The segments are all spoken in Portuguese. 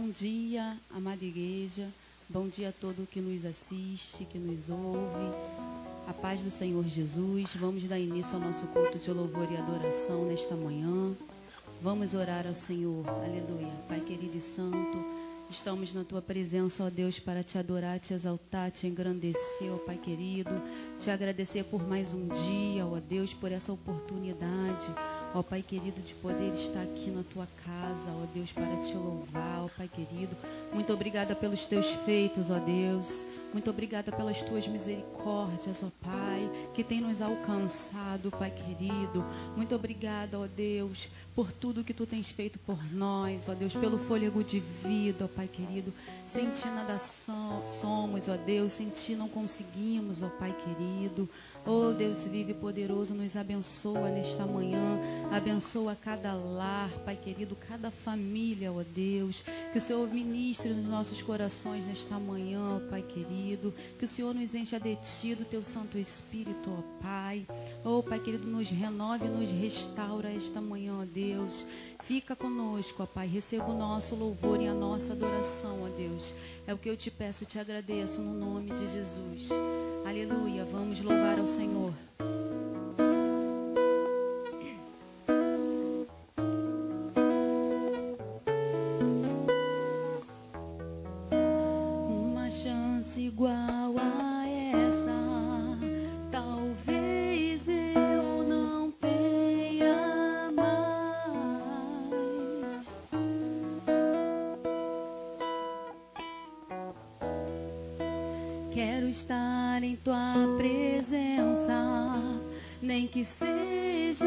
Bom dia, amada igreja. Bom dia a todo que nos assiste, que nos ouve. A paz do Senhor Jesus. Vamos dar início ao nosso culto de louvor e adoração nesta manhã. Vamos orar ao Senhor. Aleluia. Pai querido e santo, estamos na tua presença, ó Deus, para te adorar, te exaltar, te engrandecer, ó Pai querido. Te agradecer por mais um dia, ó Deus, por essa oportunidade ó Pai querido, de poder estar aqui na tua casa, ó Deus, para te louvar, ó Pai querido. Muito obrigada pelos teus feitos, ó Deus. Muito obrigada pelas tuas misericórdias, ó Pai, que tem nos alcançado, Pai querido. Muito obrigada, ó Deus, por tudo que tu tens feito por nós, ó Deus, pelo fôlego de vida, ó Pai querido. Sem ti nada somos, ó Deus, sem ti não conseguimos, ó Pai querido. Oh Deus vive poderoso, nos abençoa nesta manhã, abençoa cada lar, Pai querido, cada família, ó Deus. Que o Senhor ministre nos nossos corações nesta manhã, Pai querido. Que o Senhor nos encha de ti, do teu Santo Espírito, ó Pai. Oh Pai querido, nos renove, nos restaura esta manhã, ó Deus. Fica conosco, ó Pai. Receba o nosso louvor e a nossa adoração, ó Deus. É o que eu te peço, te agradeço no nome de Jesus. Aleluia. Vamos louvar ao Senhor. Estar em tua presença, nem que seja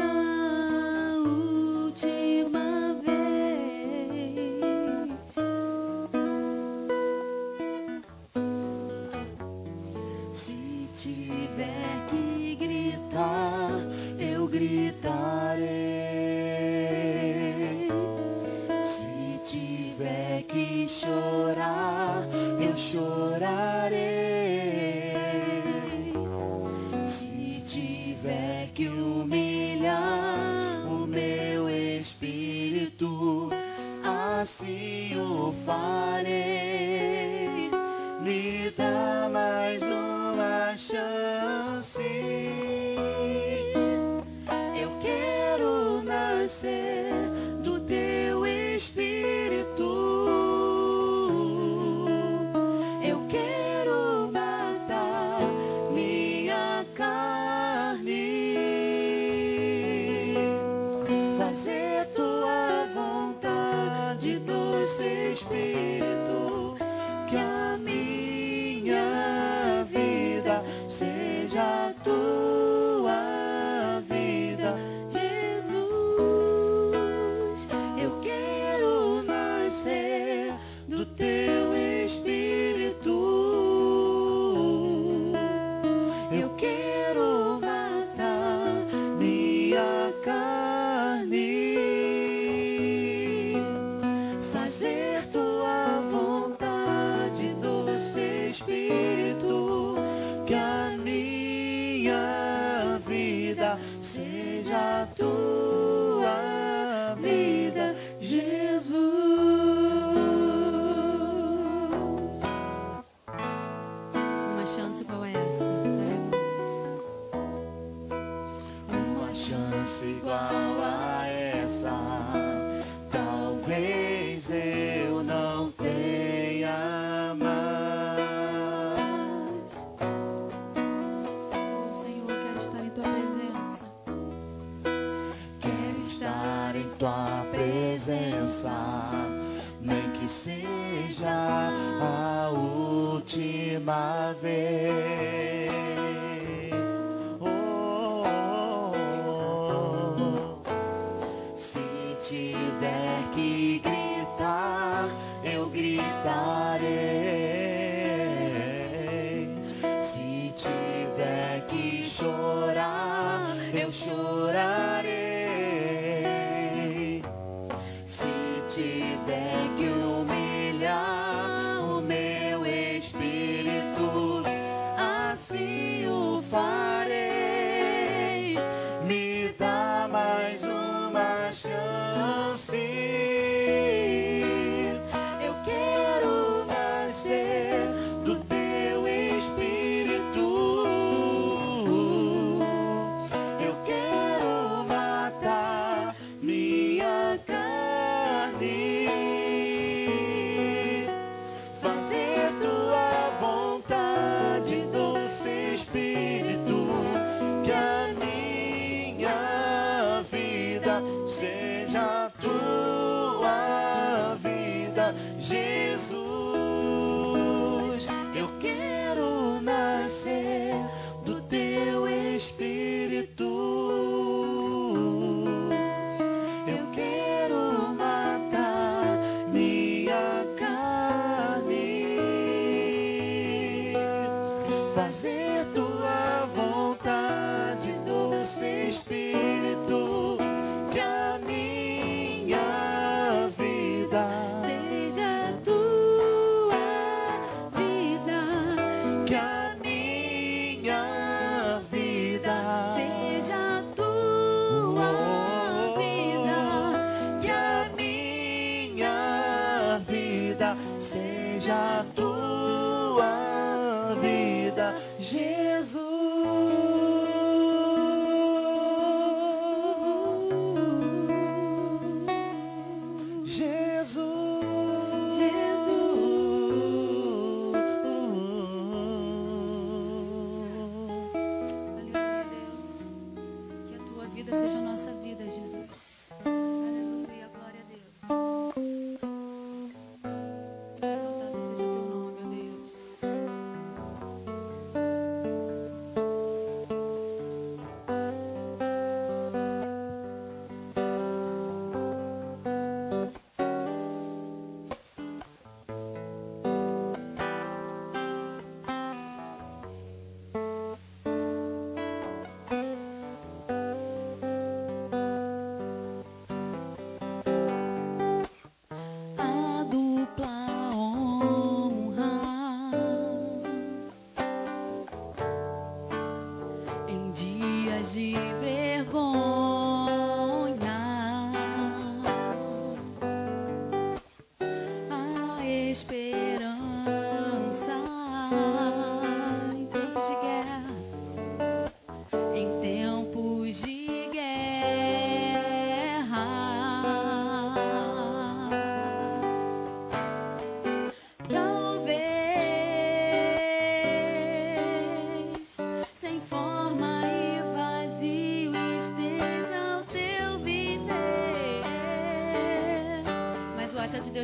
eu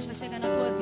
vai chegar na tua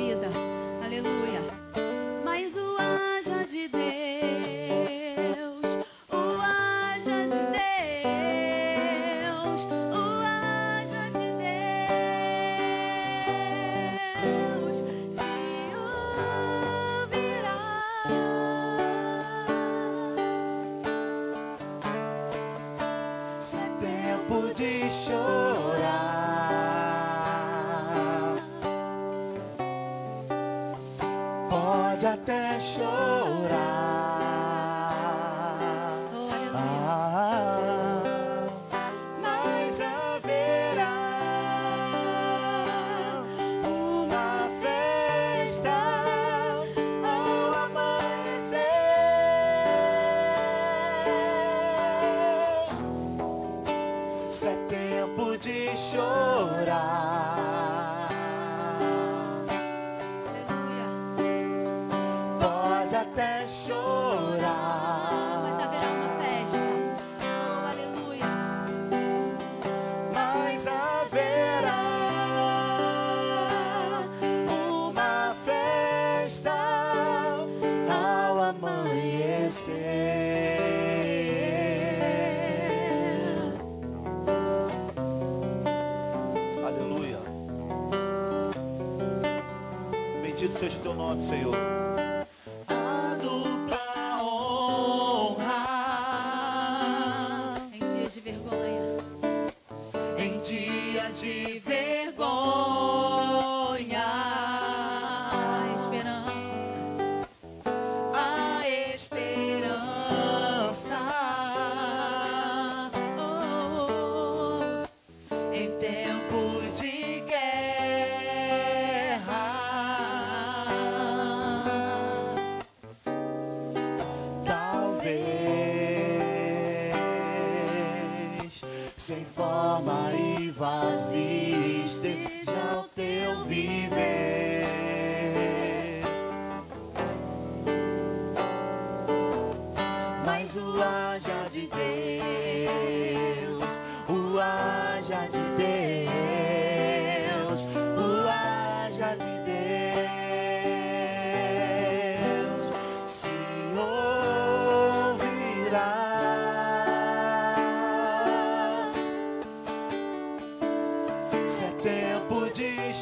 Senhor.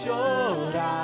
Chorar,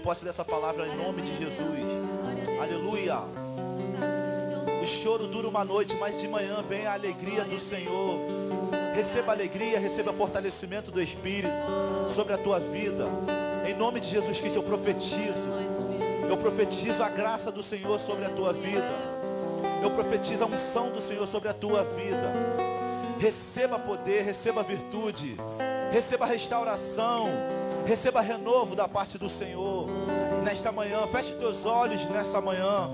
Tome posse dessa palavra em nome de Jesus. Aleluia. O choro dura uma noite, mas de manhã vem a alegria do Senhor. Receba alegria, receba fortalecimento do Espírito sobre a tua vida. Em nome de Jesus Cristo eu profetizo. Eu profetizo a graça do Senhor sobre a tua vida. Eu profetizo a unção do Senhor sobre a tua vida. Receba poder, receba virtude, receba restauração, receba renovo da parte do Senhor nesta manhã. Feche teus olhos nessa manhã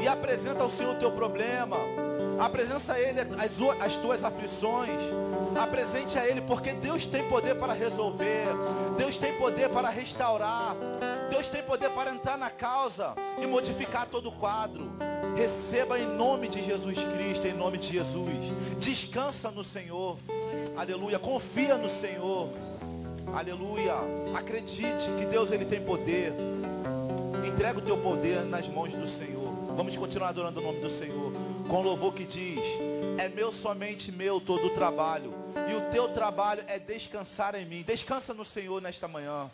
e apresenta ao Senhor o teu problema. Apresenta a Ele as tuas aflições. Apresente a Ele, porque Deus tem poder para resolver. Deus tem poder para restaurar. Deus tem poder para entrar na causa e modificar todo o quadro. Receba em nome de Jesus Cristo, em nome de Jesus. Descansa no Senhor. Aleluia. Confia no Senhor. Aleluia. Acredite que Deus ele tem poder. Entrega o teu poder nas mãos do Senhor. Vamos continuar adorando o nome do Senhor. Com louvor que diz: É meu somente meu todo o trabalho. E o teu trabalho é descansar em mim. Descansa no Senhor nesta manhã.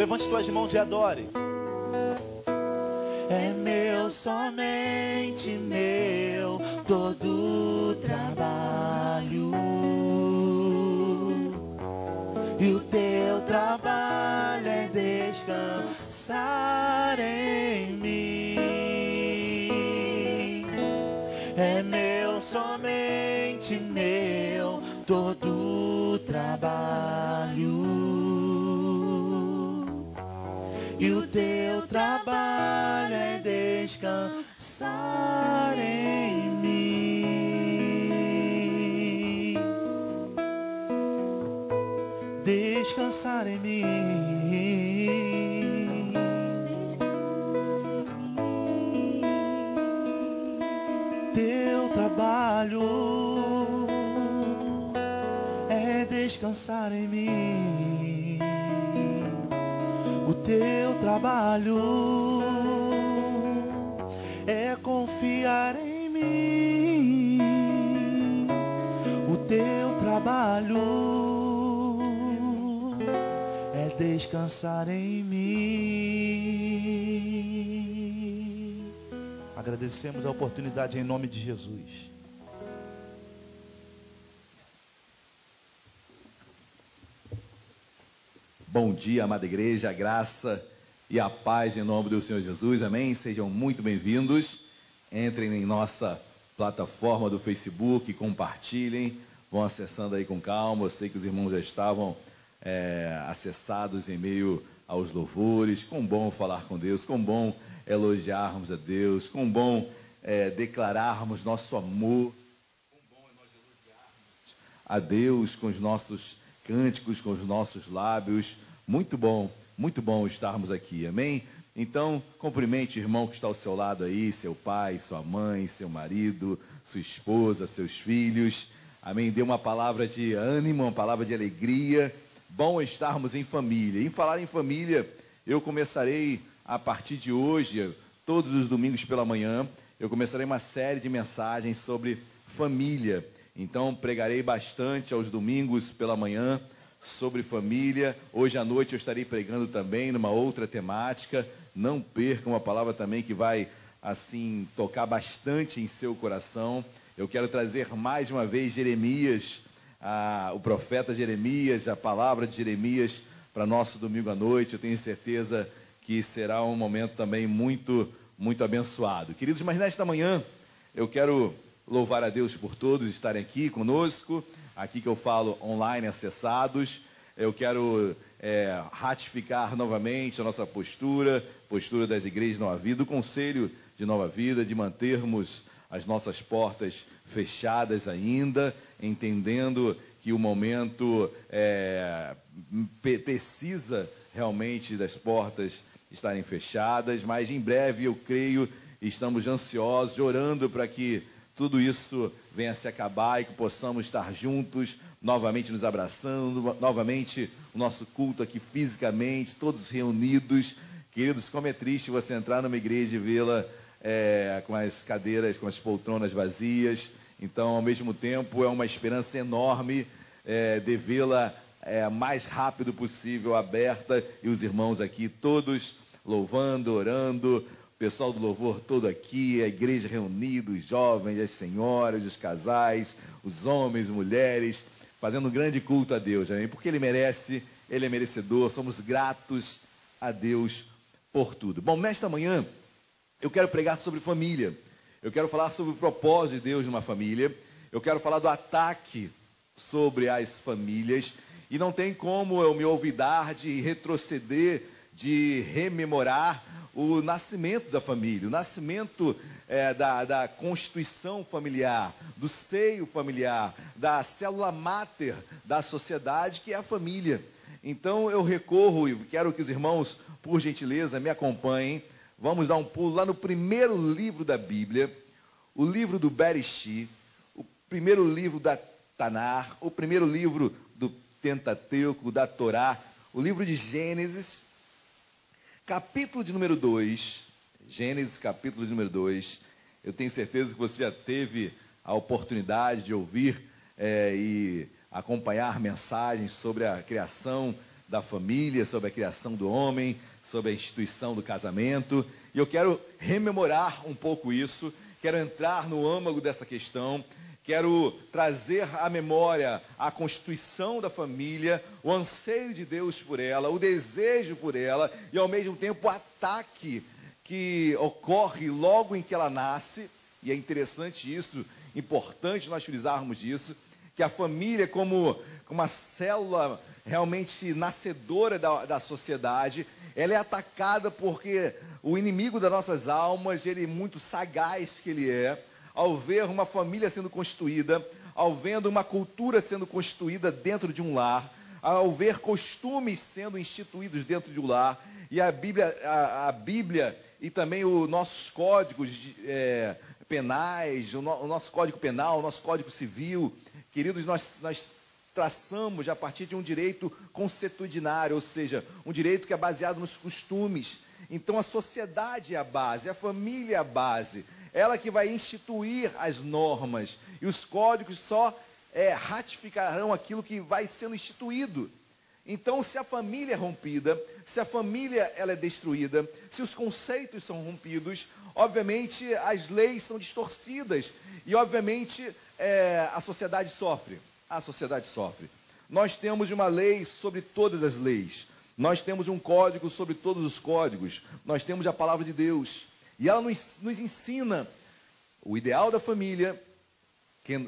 Levante tuas mãos e adore. É meu, somente meu todo trabalho. E o teu trabalho é descansar em mim. É meu, somente meu todo trabalho. E o teu trabalho é descansar em mim. Descansar em mim. Teu trabalho é descansar em mim. Teu trabalho é confiar em mim. O teu trabalho é descansar em mim. Agradecemos a oportunidade em nome de Jesus. Bom dia, amada igreja, a graça e a paz em nome do Senhor Jesus, amém? Sejam muito bem-vindos. Entrem em nossa plataforma do Facebook, compartilhem, vão acessando aí com calma. Eu sei que os irmãos já estavam é, acessados em meio aos louvores. Com bom falar com Deus, com bom elogiarmos a Deus, com bom é, declararmos nosso amor a Deus com os nossos cânticos, com os nossos lábios. Muito bom, muito bom estarmos aqui, amém? Então, cumprimente o irmão que está ao seu lado aí, seu pai, sua mãe, seu marido, sua esposa, seus filhos. Amém? Dê uma palavra de ânimo, uma palavra de alegria. Bom estarmos em família. Em falar em família, eu começarei a partir de hoje, todos os domingos pela manhã, eu começarei uma série de mensagens sobre família. Então, pregarei bastante aos domingos pela manhã sobre família. Hoje à noite eu estarei pregando também numa outra temática. Não percam uma palavra também que vai, assim, tocar bastante em seu coração. Eu quero trazer mais uma vez Jeremias, a, o profeta Jeremias, a palavra de Jeremias para nosso domingo à noite. Eu tenho certeza que será um momento também muito, muito abençoado. Queridos, mas nesta manhã eu quero louvar a Deus por todos estarem aqui conosco, aqui que eu falo online acessados. Eu quero é, ratificar novamente a nossa postura, postura das igrejas Nova Vida, do Conselho de Nova Vida, de mantermos as nossas portas fechadas ainda, entendendo que o momento é, precisa realmente das portas estarem fechadas, mas em breve eu creio, estamos ansiosos, orando para que tudo isso venha se acabar e que possamos estar juntos, novamente nos abraçando, novamente o nosso culto aqui fisicamente, todos reunidos. Queridos, como é triste você entrar numa igreja e vê-la é, com as cadeiras, com as poltronas vazias. Então, ao mesmo tempo, é uma esperança enorme é, de vê-la é, mais rápido possível aberta e os irmãos aqui todos louvando, orando, pessoal do louvor todo aqui, a igreja reunida, os jovens, as senhoras, os casais, os homens, mulheres, fazendo um grande culto a Deus, amém? Porque Ele merece, Ele é merecedor, somos gratos a Deus por tudo. Bom, nesta manhã eu quero pregar sobre família. Eu quero falar sobre o propósito de Deus numa família. Eu quero falar do ataque sobre as famílias. E não tem como eu me olvidar de retroceder, de rememorar o nascimento da família, o nascimento é, da, da constituição familiar, do seio familiar, da célula máter da sociedade, que é a família. Então eu recorro e quero que os irmãos, por gentileza, me acompanhem. Vamos dar um pulo lá no primeiro livro da Bíblia, o livro do Bereshit, o primeiro livro da Tanar, o primeiro livro do Pentateuco, da Torá, o livro de Gênesis, capítulo de número 2. Gênesis, capítulo de número 2. Eu tenho certeza que você já teve a oportunidade de ouvir é, e acompanhar mensagens sobre a criação da família, sobre a criação do homem, sobre a instituição do casamento. E eu quero rememorar um pouco isso, quero entrar no âmago dessa questão, quero trazer à memória a constituição da família, o anseio de Deus por ela, o desejo por ela e ao mesmo tempo o ataque que ocorre logo em que ela nasce, e é interessante isso, importante nós frisarmos isso, que a família como uma célula realmente nascedora da, da sociedade, ela é atacada porque o inimigo das nossas almas, ele é muito sagaz que ele é, ao ver uma família sendo constituída, ao vendo uma cultura sendo constituída dentro de um lar, ao ver costumes sendo instituídos dentro de um lar, e a Bíblia, a, a Bíblia e também os nossos códigos de, é, penais, o, no, o, nosso código penal, o nosso código civil, queridos, nós, nós traçamos a partir de um direito consuetudinário, ou seja, um direito que é baseado nos costumes. Então a sociedade é a base, a família é a base, ela que vai instituir as normas e os códigos só é, ratificarão aquilo que vai sendo instituído. Então, se a família é rompida, se a família ela é destruída, se os conceitos são rompidos, obviamente as leis são distorcidas e, obviamente, é, a sociedade sofre a sociedade sofre. Nós temos uma lei sobre todas as leis. Nós temos um código sobre todos os códigos. Nós temos a palavra de Deus. E ela nos, nos ensina o ideal da família,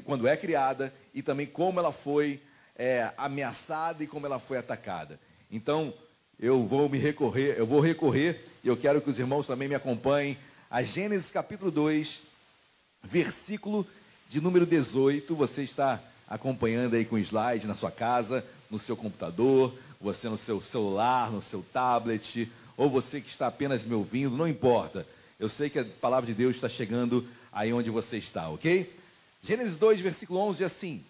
quando é criada, e também como ela foi é, ameaçada e como ela foi atacada. Então, eu vou me recorrer, eu vou recorrer, e eu quero que os irmãos também me acompanhem, a Gênesis capítulo 2, versículo de número 18. Você está acompanhando aí com slide na sua casa, no seu computador, você no seu celular, no seu tablet, ou você que está apenas me ouvindo, não importa. Eu sei que a palavra de Deus está chegando aí onde você está, ok? Gênesis 2, versículo 11 diz assim: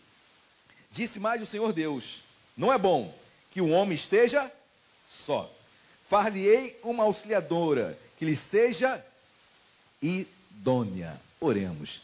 Disse mais o Senhor Deus: Não é bom que o homem esteja só. Far-lhe-ei uma auxiliadora que lhe seja idônea. Oremos.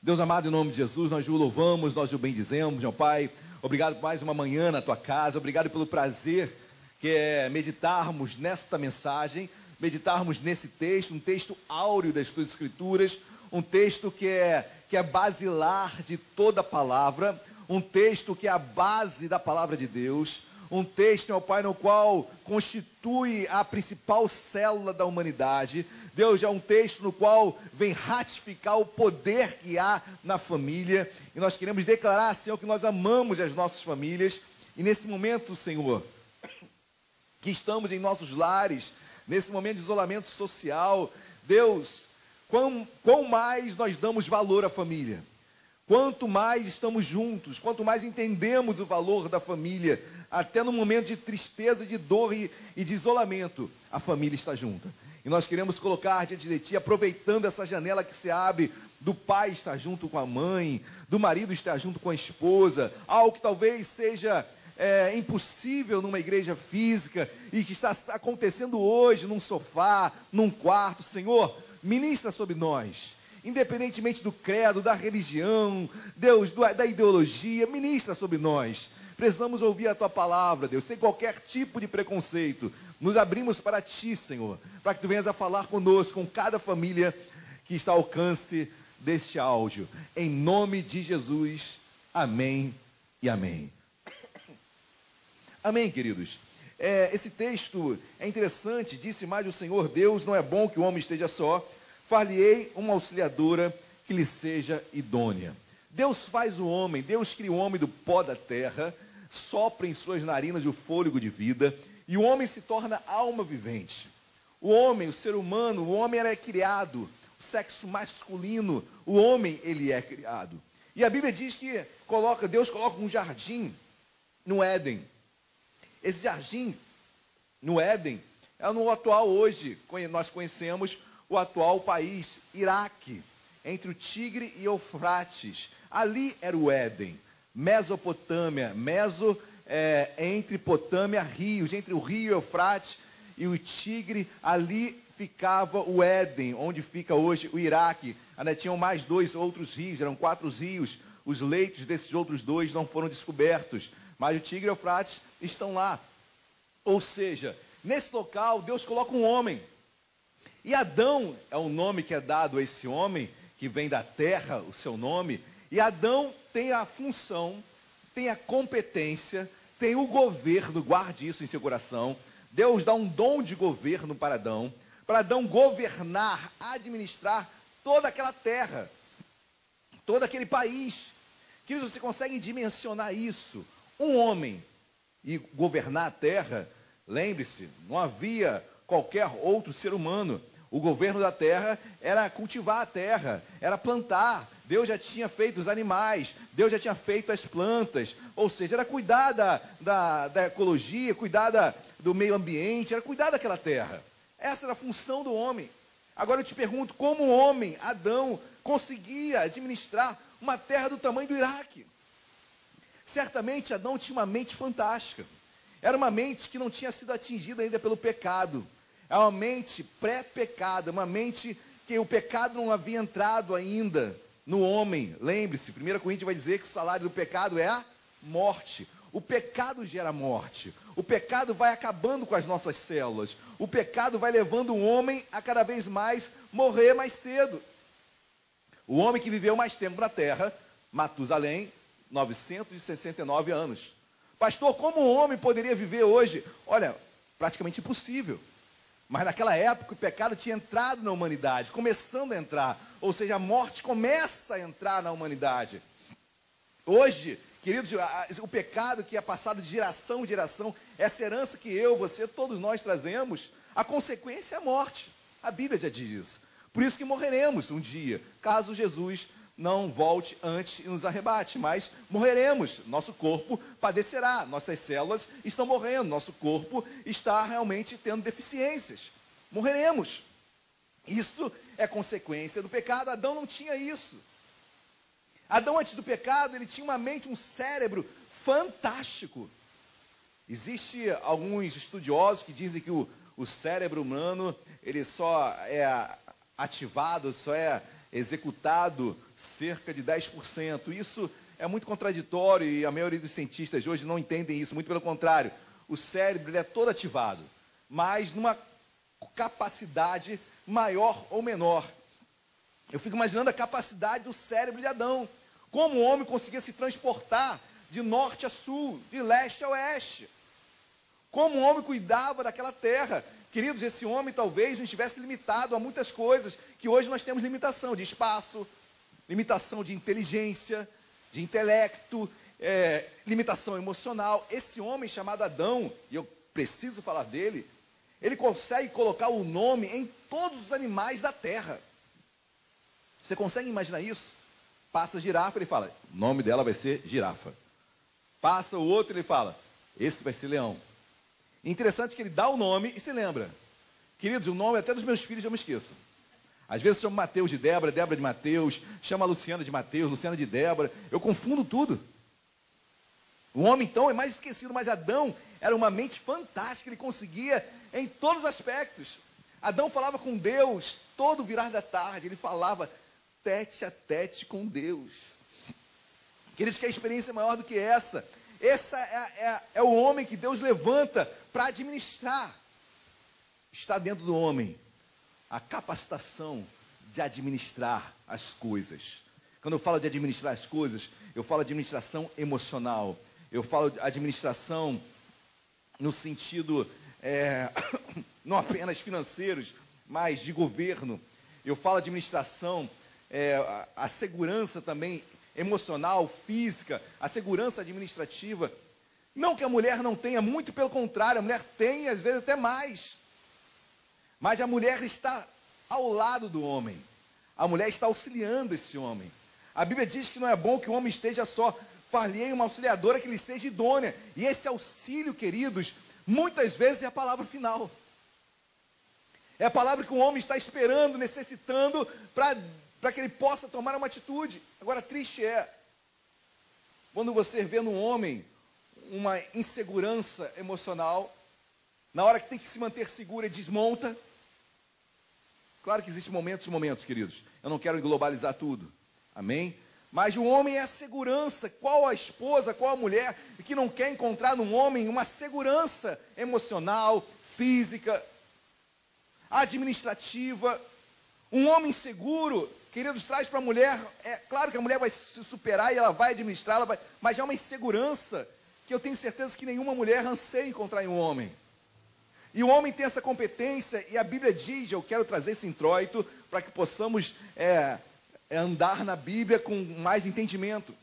Deus amado, em nome de Jesus, nós o louvamos, nós o bendizemos, meu Pai. Obrigado por mais uma manhã na tua casa, obrigado pelo prazer que é meditarmos nesta mensagem, meditarmos nesse texto, um texto áureo das tuas escrituras, um texto que é, que é basilar de toda a palavra, um texto que é a base da palavra de Deus, um texto, meu Pai, no qual constitui a principal célula da humanidade. Deus é um texto no qual vem ratificar o poder que há na família. E nós queremos declarar, Senhor, que nós amamos as nossas famílias. E nesse momento, Senhor, que estamos em nossos lares, nesse momento de isolamento social, Deus, quão, quão mais nós damos valor à família. Quanto mais estamos juntos, quanto mais entendemos o valor da família, até no momento de tristeza, de dor e, e de isolamento, a família está junta. E nós queremos colocar diante de ti, aproveitando essa janela que se abre, do pai estar junto com a mãe, do marido estar junto com a esposa, algo que talvez seja é, impossível numa igreja física e que está acontecendo hoje num sofá, num quarto. Senhor, ministra sobre nós independentemente do credo, da religião, Deus, da ideologia, ministra sobre nós. Precisamos ouvir a tua palavra, Deus, sem qualquer tipo de preconceito. Nos abrimos para ti, Senhor, para que tu venhas a falar conosco, com cada família que está ao alcance deste áudio. Em nome de Jesus, amém e amém. Amém, queridos. É, esse texto é interessante, disse mais o Senhor Deus, não é bom que o homem esteja só, far-lhe-ei uma auxiliadora que lhe seja idônea. Deus faz o homem, Deus cria o homem do pó da terra, sopra em suas narinas o fôlego de vida, e o homem se torna alma vivente. O homem, o ser humano, o homem era criado, o sexo masculino, o homem ele é criado. E a Bíblia diz que coloca, Deus coloca um jardim no Éden. Esse jardim no Éden é no atual hoje, nós conhecemos o atual país, Iraque, entre o Tigre e Eufrates. Ali era o Éden, Mesopotâmia, Meso é, entre Potâmia, rios, entre o rio Eufrates e o Tigre, ali ficava o Éden, onde fica hoje o Iraque. Ainda tinham mais dois outros rios, eram quatro rios. Os leitos desses outros dois não foram descobertos, mas o Tigre e o Eufrates estão lá. Ou seja, nesse local Deus coloca um homem. E Adão é o nome que é dado a esse homem, que vem da terra, o seu nome. E Adão tem a função, tem a competência, tem o governo, guarde isso em seu coração. Deus dá um dom de governo para Adão, para Adão governar, administrar toda aquela terra, todo aquele país. Queridos, você consegue dimensionar isso? Um homem e governar a terra, lembre-se, não havia qualquer outro ser humano. O governo da terra era cultivar a terra, era plantar. Deus já tinha feito os animais, Deus já tinha feito as plantas. Ou seja, era cuidar da, da, da ecologia, cuidar da, do meio ambiente, era cuidar daquela terra. Essa era a função do homem. Agora eu te pergunto, como o homem, Adão, conseguia administrar uma terra do tamanho do Iraque? Certamente Adão tinha uma mente fantástica. Era uma mente que não tinha sido atingida ainda pelo pecado. É uma mente pré-pecado, uma mente que o pecado não havia entrado ainda no homem. Lembre-se, 1 Coríntios vai dizer que o salário do pecado é a morte. O pecado gera morte. O pecado vai acabando com as nossas células. O pecado vai levando o homem a cada vez mais morrer mais cedo. O homem que viveu mais tempo na terra, Matusalém, 969 anos. Pastor, como um homem poderia viver hoje? Olha, praticamente impossível. Mas naquela época o pecado tinha entrado na humanidade, começando a entrar. Ou seja, a morte começa a entrar na humanidade. Hoje, queridos, o pecado que é passado de geração em geração, essa herança que eu, você, todos nós trazemos, a consequência é a morte. A Bíblia já diz isso. Por isso que morreremos um dia, caso Jesus não volte antes e nos arrebate, mas morreremos. Nosso corpo padecerá, nossas células estão morrendo, nosso corpo está realmente tendo deficiências. Morreremos. Isso é consequência do pecado. Adão não tinha isso. Adão, antes do pecado, ele tinha uma mente, um cérebro fantástico. Existe alguns estudiosos que dizem que o, o cérebro humano ele só é ativado, só é executado cerca de 10%. Isso é muito contraditório e a maioria dos cientistas hoje não entendem isso, muito pelo contrário. O cérebro é todo ativado, mas numa capacidade maior ou menor. Eu fico imaginando a capacidade do cérebro de Adão. Como o homem conseguia se transportar de norte a sul, de leste a oeste. Como o homem cuidava daquela terra. Queridos, esse homem talvez não estivesse limitado a muitas coisas que hoje nós temos limitação de espaço, limitação de inteligência, de intelecto, é, limitação emocional. Esse homem chamado Adão, e eu preciso falar dele, ele consegue colocar o nome em todos os animais da terra. Você consegue imaginar isso? Passa girafa, ele fala, o nome dela vai ser girafa. Passa o outro, ele fala, esse vai ser leão. Interessante que ele dá o nome e se lembra. Queridos, o nome até dos meus filhos eu me esqueço. Às vezes chama Mateus de Débora, Débora de Mateus, chama Luciana de Mateus, Luciana de Débora. Eu confundo tudo. O homem, então, é mais esquecido, mas Adão era uma mente fantástica, ele conseguia em todos os aspectos. Adão falava com Deus todo virar da tarde, ele falava tete a tete com Deus. Queridos, que a experiência é maior do que essa. Esse é, é, é o homem que Deus levanta para administrar. Está dentro do homem a capacitação de administrar as coisas. Quando eu falo de administrar as coisas, eu falo de administração emocional. Eu falo de administração no sentido é, não apenas financeiros, mas de governo. Eu falo administração, é, a segurança também emocional, física, a segurança administrativa. Não que a mulher não tenha, muito pelo contrário, a mulher tem, às vezes até mais. Mas a mulher está ao lado do homem. A mulher está auxiliando esse homem. A Bíblia diz que não é bom que o homem esteja só. Falhei uma auxiliadora que lhe seja idônea. E esse auxílio, queridos, muitas vezes é a palavra final. É a palavra que o homem está esperando, necessitando, para que ele possa tomar uma atitude. Agora, triste é quando você vê no homem uma insegurança emocional, na hora que tem que se manter seguro, desmonta. Claro que existem momentos e momentos, queridos. Eu não quero globalizar tudo. Amém? Mas o homem é a segurança. Qual a esposa, qual a mulher que não quer encontrar no homem uma segurança emocional, física, administrativa? Um homem seguro, queridos, traz para a mulher. É claro que a mulher vai se superar e ela vai administrar, ela vai, mas é uma insegurança que eu tenho certeza que nenhuma mulher anseia encontrar em um homem. E o homem tem essa competência, e a Bíblia diz, eu quero trazer esse introito para que possamos é, é andar na Bíblia com mais entendimento.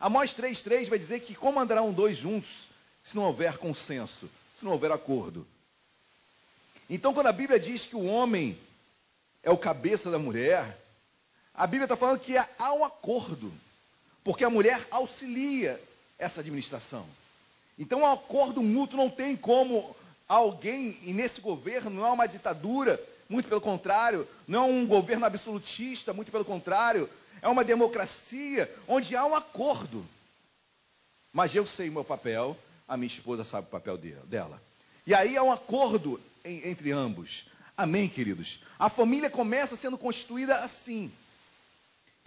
Amós 3,3 vai dizer que como andarão dois juntos se não houver consenso, se não houver acordo. Então, quando a Bíblia diz que o homem é o cabeça da mulher, a Bíblia está falando que há um acordo, porque a mulher auxilia essa administração. Então, há um acordo mútuo, não tem como alguém, e nesse governo não é uma ditadura, muito pelo contrário, não é um governo absolutista, muito pelo contrário, é uma democracia onde há um acordo. Mas eu sei o meu papel, a minha esposa sabe o papel dela. E aí há um acordo entre ambos. Amém, queridos? A família começa sendo constituída assim.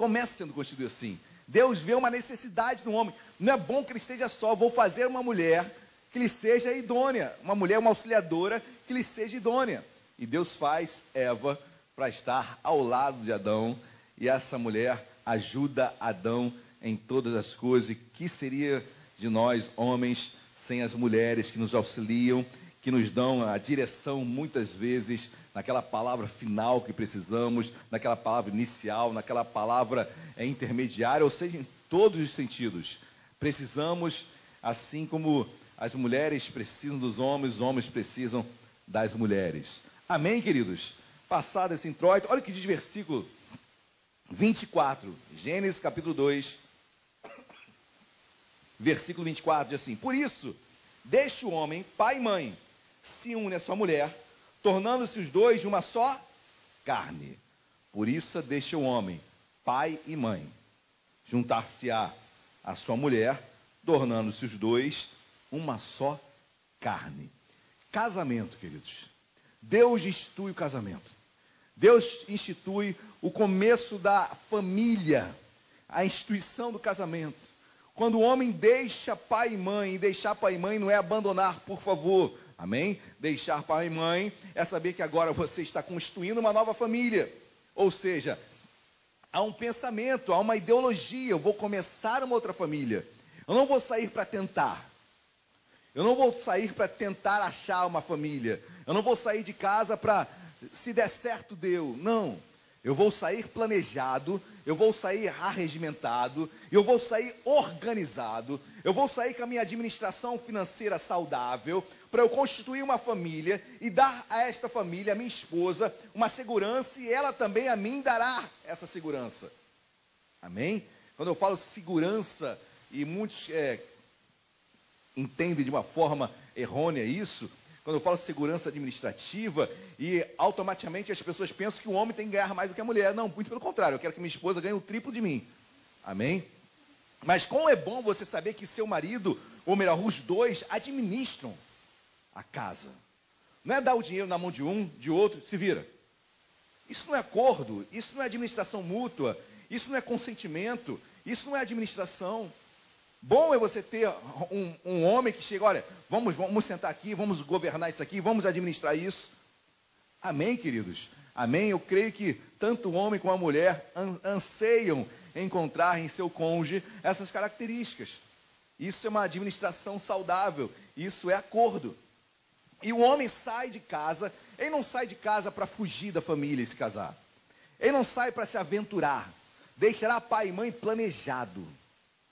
Começa sendo constituída assim. Deus vê uma necessidade no homem. Não é bom que ele esteja só. Vou fazer uma mulher que lhe seja idônea. Uma mulher, uma auxiliadora que lhe seja idônea. E Deus faz Eva para estar ao lado de Adão. E essa mulher ajuda Adão em todas as coisas. E que seria de nós, homens, sem as mulheres que nos auxiliam, que nos dão a direção muitas vezes naquela palavra final que precisamos, naquela palavra inicial, naquela palavra é, intermediária, ou seja, em todos os sentidos. Precisamos, assim como as mulheres precisam dos homens, os homens precisam das mulheres. Amém, queridos? Passado esse introito, olha que diz versículo 24, Gênesis capítulo 2, versículo 24, diz assim: Por isso, deixe o homem, pai e mãe, se une à sua mulher, tornando-se os dois uma só carne. Por isso, deixe o homem, pai e mãe, juntar-se-á a sua mulher, tornando-se os dois uma só carne. Casamento, queridos. Deus institui o casamento. Deus institui o começo da família, a instituição do casamento. Quando o homem deixa pai e mãe, e deixar pai e mãe não é abandonar, por favor. Amém? Deixar pai e mãe é saber que agora você está constituindo uma nova família. Ou seja, há um pensamento, há uma ideologia. Eu vou começar uma outra família. Eu não vou sair para tentar. Eu não vou sair para tentar achar uma família. Eu não vou sair de casa para, se der certo, deu. Não. Eu vou sair planejado, eu vou sair arregimentado, eu vou sair organizado, eu vou sair com a minha administração financeira saudável, para eu constituir uma família e dar a esta família, a minha esposa, uma segurança e ela também a mim dará essa segurança. Amém? Quando eu falo segurança, e muitos é, entendem de uma forma errônea isso, quando eu falo segurança administrativa, e automaticamente as pessoas pensam que o homem tem que ganhar mais do que a mulher. Não, muito pelo contrário, eu quero que minha esposa ganhe o triplo de mim. Amém? Mas como é bom você saber que seu marido, ou melhor, os dois, administram a casa. Não é dar o dinheiro na mão de um, de outro, se vira. Isso não é acordo, isso não é administração mútua, isso não é consentimento, isso não é administração. Bom é você ter um, um homem que chega, olha, vamos, vamos sentar aqui, vamos governar isso aqui, vamos administrar isso. Amém, queridos? Amém? Eu creio que tanto o homem como a mulher anseiam encontrar em seu cônjuge essas características. Isso é uma administração saudável, isso é acordo. E o homem sai de casa, ele não sai de casa para fugir da família e se casar. Ele não sai para se aventurar. Deixará pai e mãe planejado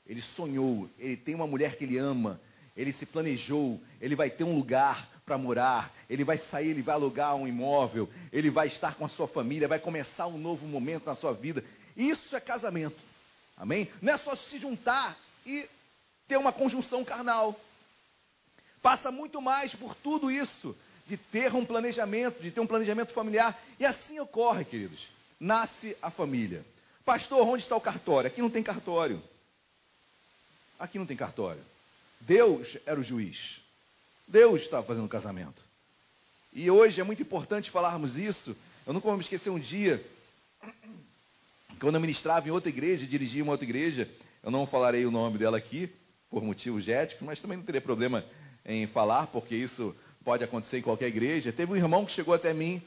ele sonhou, ele tem uma mulher que ele ama, ele se planejou, ele vai ter um lugar para morar, ele vai sair, ele vai alugar um imóvel, ele vai estar com a sua família, vai começar um novo momento na sua vida. Isso é casamento. Amém? Não é só se juntar e ter uma conjunção carnal. Passa muito mais por tudo isso, de ter um planejamento, de ter um planejamento familiar. E assim ocorre, queridos. Nasce a família. Pastor, onde está o cartório? Aqui não tem cartório. Aqui não tem cartório. Deus era o juiz. Deus estava fazendo o casamento. E hoje é muito importante falarmos isso. Eu nunca vou me esquecer um dia. Quando eu ministrava em outra igreja, dirigia uma outra igreja, eu não falarei o nome dela aqui, por motivos éticos, mas também não teria problema em falar, porque isso pode acontecer em qualquer igreja. Teve um irmão que chegou até mim,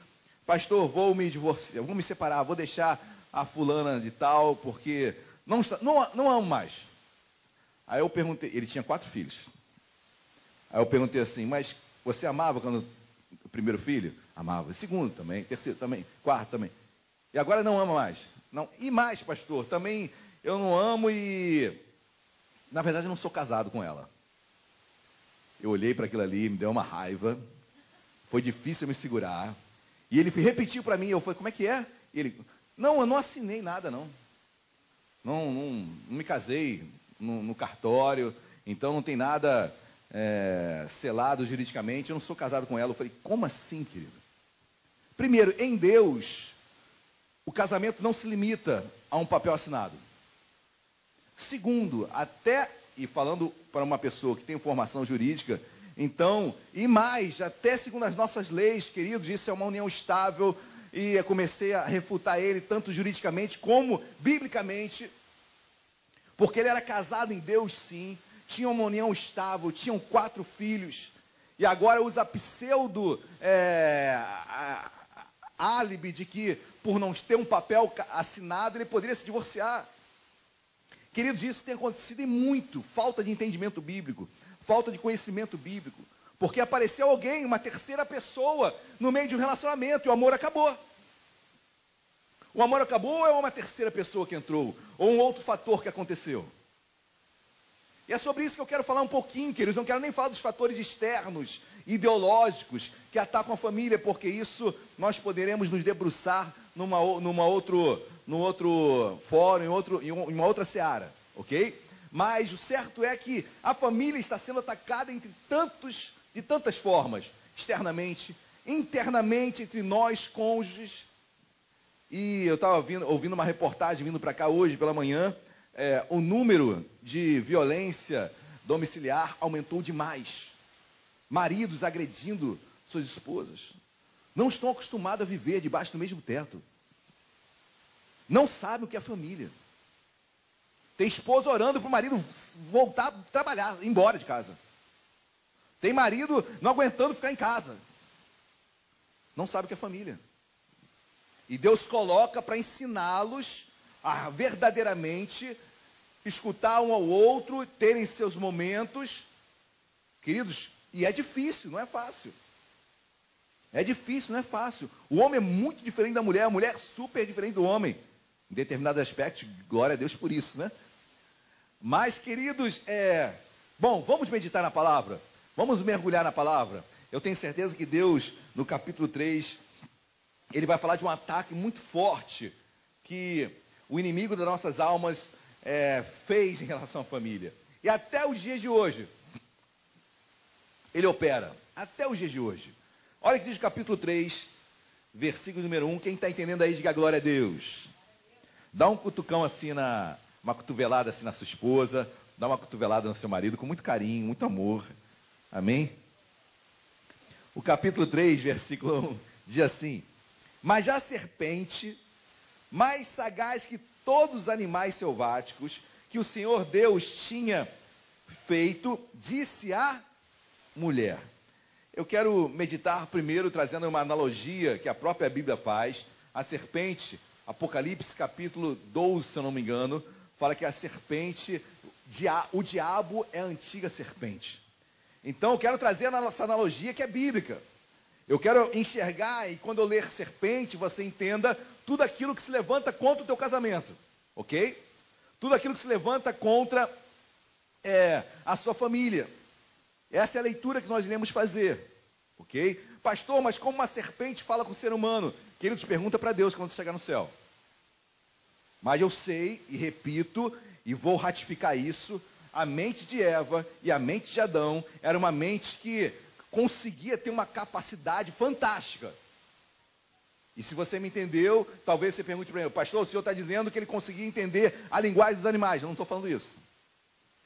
pastor, vou me divorciar, vou me separar, vou deixar a fulana de tal, porque não, não, não amo mais. Aí eu perguntei, ele tinha quatro filhos. Aí eu perguntei assim, mas você amava quando o primeiro filho? Amava. Segundo também, terceiro também, quarto também. E agora não ama mais. Não. E mais, pastor, também eu não amo e na verdade eu não sou casado com ela. Eu olhei para aquilo ali, me deu uma raiva. Foi difícil me segurar. E ele repetiu para mim, eu falei, como é que é? E ele, não, eu não assinei nada, não. Não, não, não me casei no, no, cartório, então não tem nada é, selado juridicamente, eu não sou casado com ela. Eu falei, como assim, querido? Primeiro, em Deus, o casamento não se limita a um papel assinado. Segundo, até, e falando para uma pessoa que tem formação jurídica, então, e mais, até segundo as nossas leis, queridos, isso é uma união estável, e eu comecei a refutar ele, tanto juridicamente como biblicamente, porque ele era casado em Deus, sim, tinha uma união estável, tinham quatro filhos, e agora usa pseudo é, álibi de que, por não ter um papel assinado, ele poderia se divorciar. Queridos, isso tem acontecido e muito, falta de entendimento bíblico, falta de conhecimento bíblico, porque apareceu alguém, uma terceira pessoa, no meio de um relacionamento e o amor acabou. O amor acabou ou é uma terceira pessoa que entrou? Ou um outro fator que aconteceu? E é sobre isso que eu quero falar um pouquinho, queridos. Não quero nem falar dos fatores externos, ideológicos, que atacam a família, porque isso nós poderemos nos debruçar numa, numa outro, num outro fórum, em, outro, em uma outra seara, ok? Mas o certo é que a família está sendo atacada entre tantos, de tantas formas, externamente, internamente entre nós, cônjuges, e eu estava ouvindo uma reportagem vindo para cá hoje pela manhã. É, o número de violência domiciliar aumentou demais. Maridos agredindo suas esposas. Não estão acostumados a viver debaixo do mesmo teto. Não sabem o que é família. Tem esposa orando para o marido voltar a trabalhar, embora de casa. Tem marido não aguentando ficar em casa. Não sabe o que é família. E Deus coloca para ensiná-los a verdadeiramente escutar um ao outro, terem seus momentos. Queridos, e é difícil, não é fácil. É difícil, não é fácil. O homem é muito diferente da mulher, a mulher é super diferente do homem. Em determinados aspectos, glória a Deus por isso, né? Mas, queridos, é. Bom, vamos meditar na palavra. Vamos mergulhar na palavra. Eu tenho certeza que Deus, no capítulo 3, ele vai falar de um ataque muito forte que o inimigo das nossas almas é, fez em relação à família. E até os dias de hoje, ele opera. Até os dias de hoje. Olha que diz o capítulo 3, versículo número 1. Quem está entendendo aí, diga glória a Deus. Dá um cutucão assim na. Uma cotovelada assim na sua esposa. Dá uma cotovelada no seu marido com muito carinho, muito amor. Amém? O capítulo 3, versículo 1, diz assim: mas a serpente, mais sagaz que todos os animais selváticos que o Senhor Deus tinha feito, disse à mulher. Eu quero meditar primeiro trazendo uma analogia que a própria Bíblia faz. A serpente, Apocalipse capítulo 12, se eu não me engano, fala que a serpente, o diabo é a antiga serpente. Então eu quero trazer essa analogia que é bíblica. Eu quero enxergar e quando eu ler serpente, você entenda tudo aquilo que se levanta contra o teu casamento, ok? Tudo aquilo que se levanta contra é, a sua família. Essa é a leitura que nós iremos fazer, ok? Pastor, mas como uma serpente fala com o ser humano? Que ele te pergunta para Deus quando você chegar no céu. Mas eu sei e repito e vou ratificar isso. A mente de Eva e a mente de Adão era uma mente que conseguia ter uma capacidade fantástica. E se você me entendeu, talvez você pergunte para mim, pastor, o senhor está dizendo que ele conseguia entender a linguagem dos animais. Eu não estou falando isso.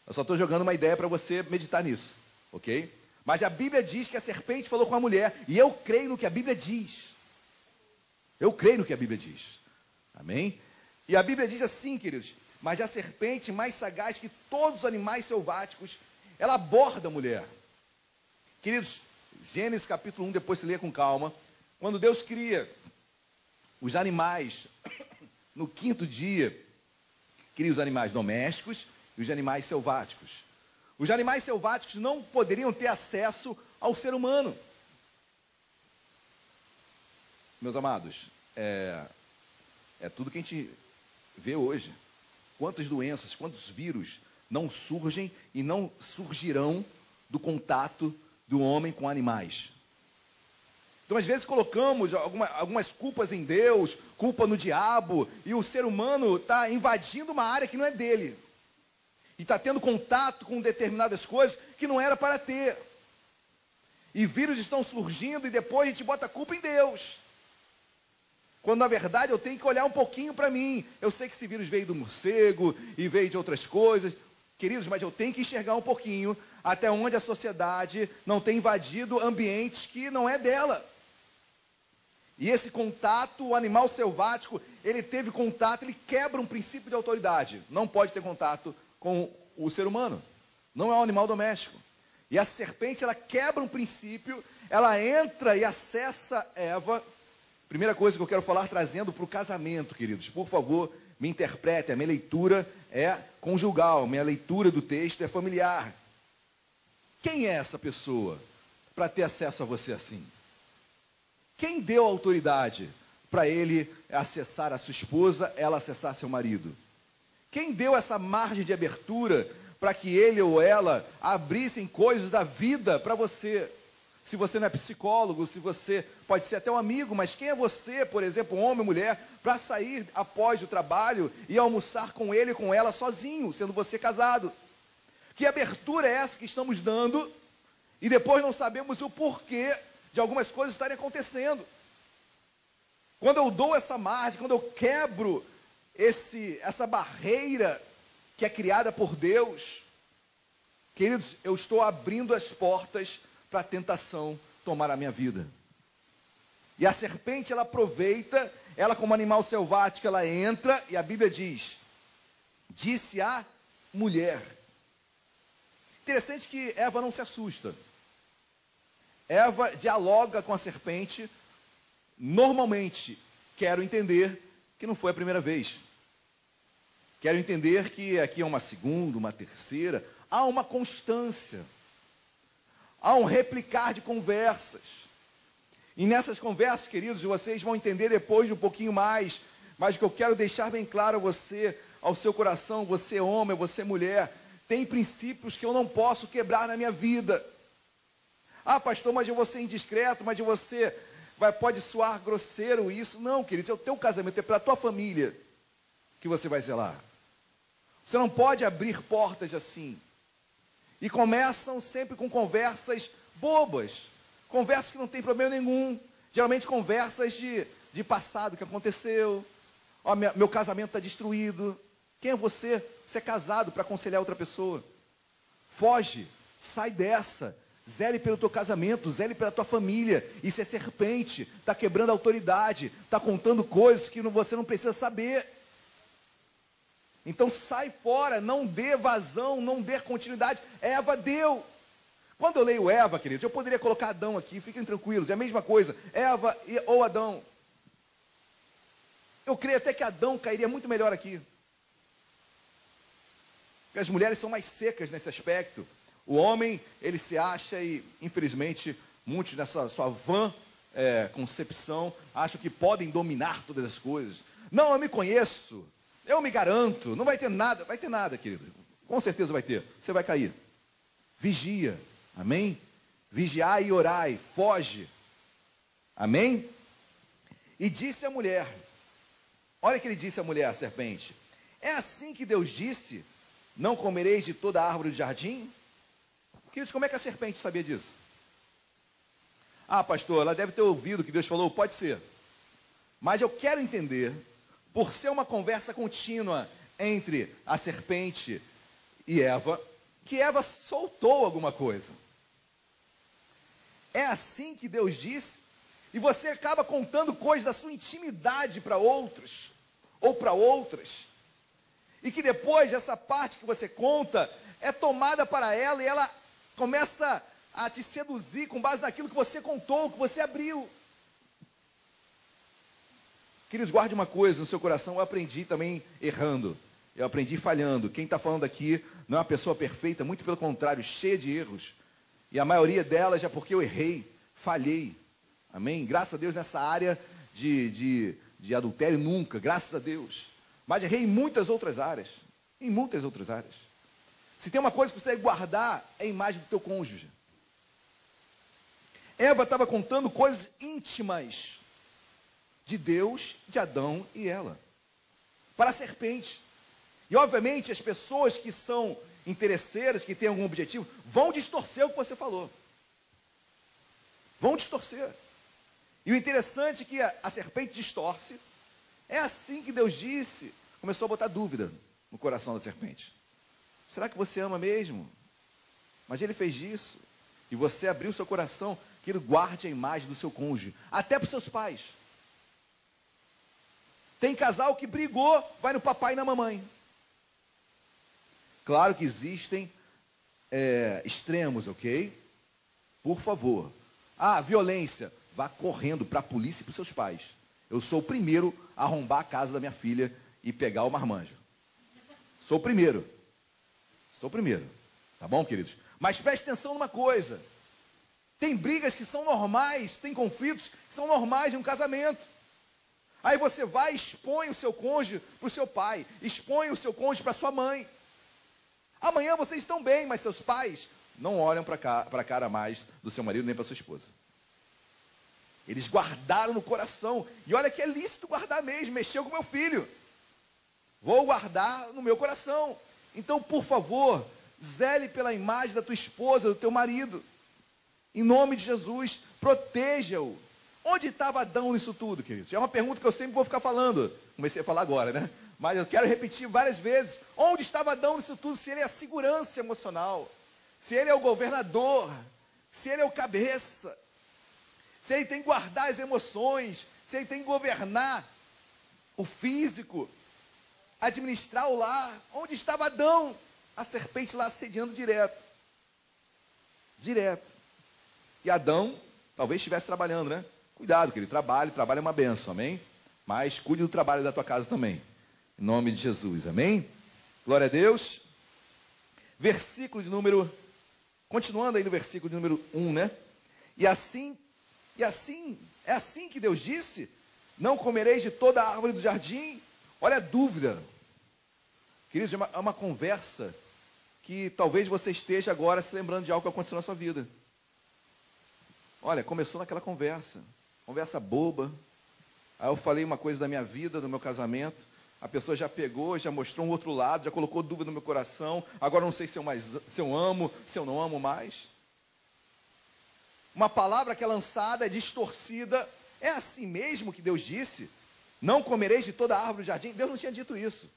Eu só estou jogando uma ideia para você meditar nisso, ok? Mas a Bíblia diz que a serpente falou com a mulher, e eu creio no que a Bíblia diz. Eu creio no que a Bíblia diz. Amém? E a Bíblia diz assim, queridos: Mas a serpente, mais sagaz que todos os animais selváticos, ela aborda a mulher. Queridos, Gênesis capítulo 1, depois se lê com calma. Quando Deus cria os animais, no quinto dia, cria os animais domésticos e os animais selváticos. Os animais selváticos não poderiam ter acesso ao ser humano. Meus amados, é, é tudo que a gente vê hoje. Quantas doenças, quantos vírus não surgem e não surgirão do contato do homem com animais. Então, às vezes, colocamos alguma, algumas culpas em Deus, culpa no diabo, e o ser humano está invadindo uma área que não é dele. E está tendo contato com determinadas coisas que não era para ter. E vírus estão surgindo e depois a gente bota a culpa em Deus. Quando na verdade eu tenho que olhar um pouquinho para mim. Eu sei que esse vírus veio do morcego e veio de outras coisas. Queridos, mas eu tenho que enxergar um pouquinho até onde a sociedade não tem invadido ambientes que não é dela. E esse contato, o animal selvático, ele teve contato, ele quebra um princípio de autoridade. Não pode ter contato com o ser humano. Não é um animal doméstico. E a serpente, ela quebra um princípio, ela entra e acessa Eva. Primeira coisa que eu quero falar, trazendo para o casamento, queridos. Por favor, me interprete. A minha leitura é conjugal, minha leitura do texto é familiar. Quem é essa pessoa para ter acesso a você assim? Quem deu autoridade para ele acessar a sua esposa, ela acessar seu marido? Quem deu essa margem de abertura para que ele ou ela abrissem coisas da vida para você? Se você não é psicólogo, se você pode ser até um amigo, mas quem é você, por exemplo, homem ou mulher, para sair após o trabalho e almoçar com ele e com ela sozinho, sendo você casado? Que abertura é essa que estamos dando e depois não sabemos o porquê de algumas coisas estarem acontecendo. Quando eu dou essa margem, quando eu quebro esse, essa barreira que é criada por Deus, queridos, eu estou abrindo as portas para a tentação tomar a minha vida. E a serpente, ela aproveita, ela como animal selvático, ela entra, e a Bíblia diz: disse a mulher. Interessante que Eva não se assusta. Eva dialoga com a serpente. Normalmente, quero entender que não foi a primeira vez. Quero entender que aqui é uma segunda, uma terceira. Há uma constância. Há um replicar de conversas. E nessas conversas, queridos, vocês vão entender depois um pouquinho mais. Mas o que eu quero deixar bem claro a você, ao seu coração, você homem, você mulher, tem princípios que eu não posso quebrar na minha vida. Ah, pastor, mas eu vou ser indiscreto, mas você vai, pode soar grosseiro isso. Não, querido, é o teu casamento, é para a tua família que você vai zelar. Você não pode abrir portas assim. E começam sempre com conversas bobas, conversas que não tem problema nenhum. Geralmente conversas de, de passado que aconteceu. Ó, meu, casamento está destruído. Quem é você? Você é casado para aconselhar outra pessoa. Foge, sai dessa. Zele pelo teu casamento, zele pela tua família. Isso é serpente, está quebrando a autoridade, está contando coisas que você não precisa saber. Então sai fora, não dê vazão, não dê continuidade. Eva deu. Quando eu leio Eva, queridos, eu poderia colocar Adão aqui, fiquem tranquilos, é a mesma coisa. Eva ou Adão. Eu creio até que Adão cairia muito melhor aqui. Porque as mulheres são mais secas nesse aspecto. O homem, ele se acha e, infelizmente, muitos nessa sua vã é, concepção acham que podem dominar todas as coisas. Não, eu me conheço, eu me garanto, não vai ter nada, vai ter nada, querido. Com certeza vai ter. Você vai cair. Vigia. Amém? Vigiai e orai, foge. Amém? E disse a mulher: Olha que ele disse à mulher, a serpente. É assim que Deus disse: Não comereis de toda a árvore do jardim? Queridos, como é que a serpente sabia disso? Ah, pastor, ela deve ter ouvido que Deus falou, pode ser. Mas eu quero entender, por ser uma conversa contínua entre a serpente e Eva, que Eva soltou alguma coisa. É assim que Deus disse, e você acaba contando coisas da sua intimidade para outros. ou para outras. E que depois essa parte que você conta é tomada para ela e ela começa a te seduzir com base naquilo que você contou, que você abriu. Queridos, guarde uma coisa no seu coração, eu aprendi também errando. Eu aprendi falhando. Quem está falando aqui não é uma pessoa perfeita, muito pelo contrário, cheia de erros. E a maioria delas é porque eu errei, falhei. Amém? Graças a Deus nessa área de, de, de adultério, nunca, graças a Deus. Mas errei em muitas outras áreas. Em muitas outras áreas. Se tem uma coisa que você deve guardar, é a imagem do teu cônjuge. Eva estava contando coisas íntimas de Deus, de Adão e ela. Para a serpente. E obviamente as pessoas que são interesseiras, que têm algum objetivo, vão distorcer o que você falou. Vão distorcer. E o interessante é que a, a serpente distorce. É assim que Deus disse. Começou a botar dúvida no coração da serpente. Será que você ama mesmo? Mas ele fez isso. E você abriu seu coração, que ele guarde a imagem do seu cônjuge, até para os seus pais. Tem casal que brigou, vai no papai e na mamãe. Claro que existem é, extremos, ok? Por favor. Ah, violência. Vá correndo para a polícia e para os seus pais. Eu sou o primeiro a arrombar a casa da minha filha e pegar o marmanjo. Sou o primeiro. Sou o primeiro. Tá bom, queridos? Mas preste atenção numa coisa. Tem brigas que são normais, tem conflitos que são normais em um casamento. Aí você vai e expõe o seu cônjuge para o seu pai, expõe o seu cônjuge para sua mãe. Amanhã vocês estão bem, mas seus pais não olham para a cara mais do seu marido nem para sua esposa. Eles guardaram no coração. E olha que é lícito guardar mesmo, mexeu com meu filho. Vou guardar no meu coração. Então, por favor, zele pela imagem da tua esposa, do teu marido. Em nome de Jesus, proteja-o. Onde estava Adão nisso tudo, queridos? É uma pergunta que eu sempre vou ficar falando. Comecei a falar agora, né? Mas eu quero repetir várias vezes. Onde estava Adão nisso tudo? Se ele é a segurança emocional, se ele é o governador, se ele é o cabeça, se ele tem que guardar as emoções, se ele tem que governar o físico, administrar o lar. Onde estava Adão? A serpente lá assediando direto. Direto. E Adão talvez estivesse trabalhando, né? Cuidado, que ele trabalhe, trabalho é uma benção, amém? Mas cuide do trabalho da tua casa também. Em nome de Jesus, amém? Glória a Deus. Versículo de número. Continuando aí no versículo de número 1, né? E assim, e assim, é assim que Deus disse: Não comereis de toda a árvore do jardim. Olha a dúvida. Queridos, é uma, é uma conversa que talvez você esteja agora se lembrando de algo que aconteceu na sua vida. Olha, começou naquela conversa, conversa boba. Aí eu falei uma coisa da minha vida, do meu casamento. A pessoa já pegou, já mostrou um outro lado, já colocou dúvida no meu coração. Agora não sei se eu, mais, se eu amo, se eu não amo mais. Uma palavra que é lançada é distorcida. É assim mesmo que Deus disse? Não comereis de toda árvore do jardim? Deus não tinha dito isso.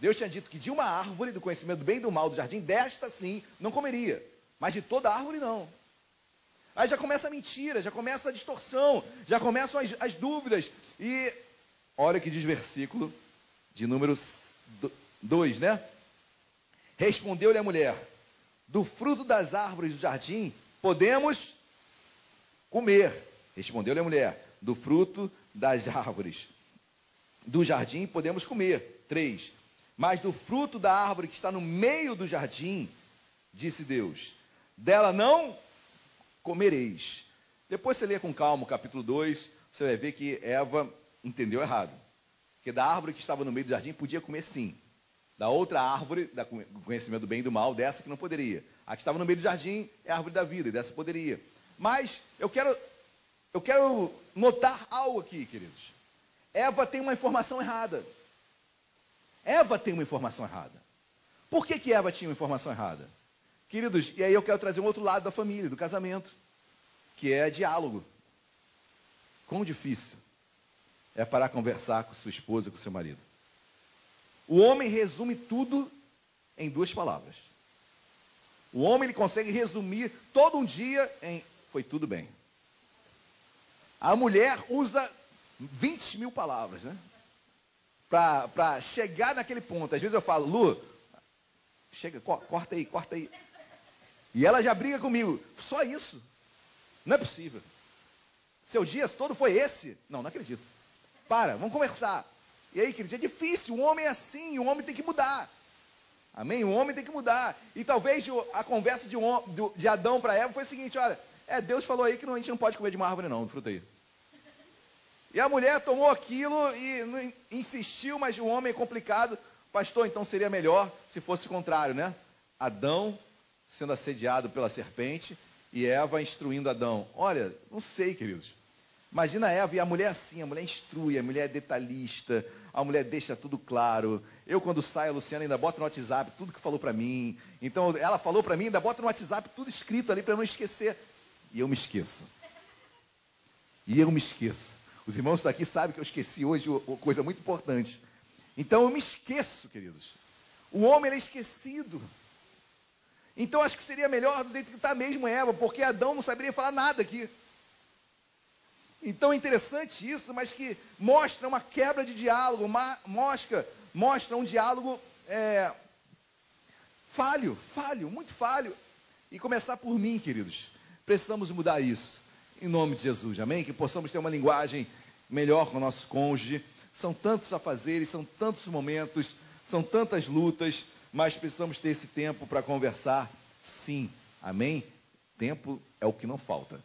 Deus tinha dito que de uma árvore do conhecimento do bem e do mal do jardim, desta sim, não comeria. Mas de toda árvore não. Aí já começa a mentira, já começa a distorção, já começam as, as dúvidas. E olha o que diz versículo de número 2, né? Respondeu-lhe a mulher: Do fruto das árvores do jardim podemos comer. Respondeu-lhe a mulher: Do fruto das árvores do jardim podemos comer. 3. Mas do fruto da árvore que está no meio do jardim, disse Deus: Dela não comereis. Depois você lê com calma o capítulo 2, você vai ver que Eva entendeu errado. Porque da árvore que estava no meio do jardim podia comer sim. Da outra árvore, do conhecimento do bem e do mal, dessa que não poderia. A que estava no meio do jardim é a árvore da vida, e dessa poderia. Mas eu quero, eu quero notar algo aqui, queridos. Eva tem uma informação errada. Eva tem uma informação errada. Por que, que Eva tinha uma informação errada? Queridos, e aí eu quero trazer um outro lado da família, do casamento, que é diálogo. Quão difícil é parar conversar com sua esposa, com seu marido. O homem resume tudo em duas palavras. O homem ele consegue resumir todo um dia em foi tudo bem. A mulher usa 20 mil palavras, né? Para chegar naquele ponto. Às vezes eu falo, Lu, chega, corta aí, corta aí. E ela já briga comigo. Só isso. Não é possível. Seu dia todo foi esse? Não, não acredito. Para, vamos conversar. E aí, querido, é difícil. O homem é assim, o homem tem que mudar. Amém? O homem tem que mudar. E talvez a conversa de, um, de Adão para Eva foi o seguinte: olha, é, Deus falou aí que a gente não pode comer de uma árvore, não, de fruta aí. E a mulher tomou aquilo e insistiu, mas o homem é complicado. Pastor, então seria melhor se fosse o contrário, né? Adão sendo assediado pela serpente e Eva instruindo Adão. Olha, não sei, queridos. Imagina Eva e a mulher assim, a mulher instrui, a mulher é detalhista, a mulher deixa tudo claro. Eu, quando saio, a Luciana ainda bota no WhatsApp tudo que falou para mim. Então, ela falou para mim, ainda bota no WhatsApp tudo escrito ali para não esquecer. E eu me esqueço. E eu me esqueço. Os irmãos daqui sabem que eu esqueci hoje uma coisa muito importante. Então, eu me esqueço, queridos. O homem é esquecido. Então, acho que seria melhor do jeito que está mesmo Eva, porque Adão não saberia falar nada aqui. Então é interessante isso, mas que mostra uma quebra de diálogo, uma, mostra, mostra um diálogo é, falho, falho, muito falho. E começar por mim, queridos. Precisamos mudar isso. Em nome de Jesus, amém? Que possamos ter uma linguagem melhor com o nosso cônjuge. São tantos afazeres, são tantos momentos, são tantas lutas, mas precisamos ter esse tempo para conversar, sim, amém? Tempo é o que não falta.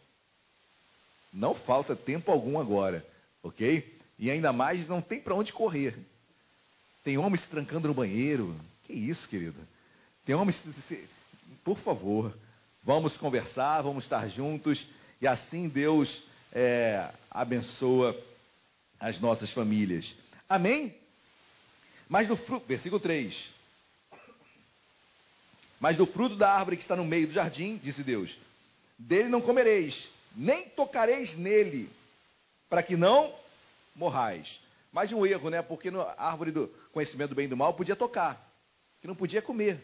Não falta tempo algum agora, ok? E ainda mais não tem para onde correr. Tem homem se trancando no banheiro. Que isso, querida? Tem homem se... Por favor, vamos conversar, vamos estar juntos e assim Deus é, abençoa as nossas famílias. Amém? Mas do fruto, versículo 3. Mas do fruto da árvore que está no meio do jardim, disse Deus, dele não comereis, nem tocareis nele, para que não morrais. Mais um erro, né? Porque na árvore do conhecimento do bem e do mal podia tocar, que não podia comer.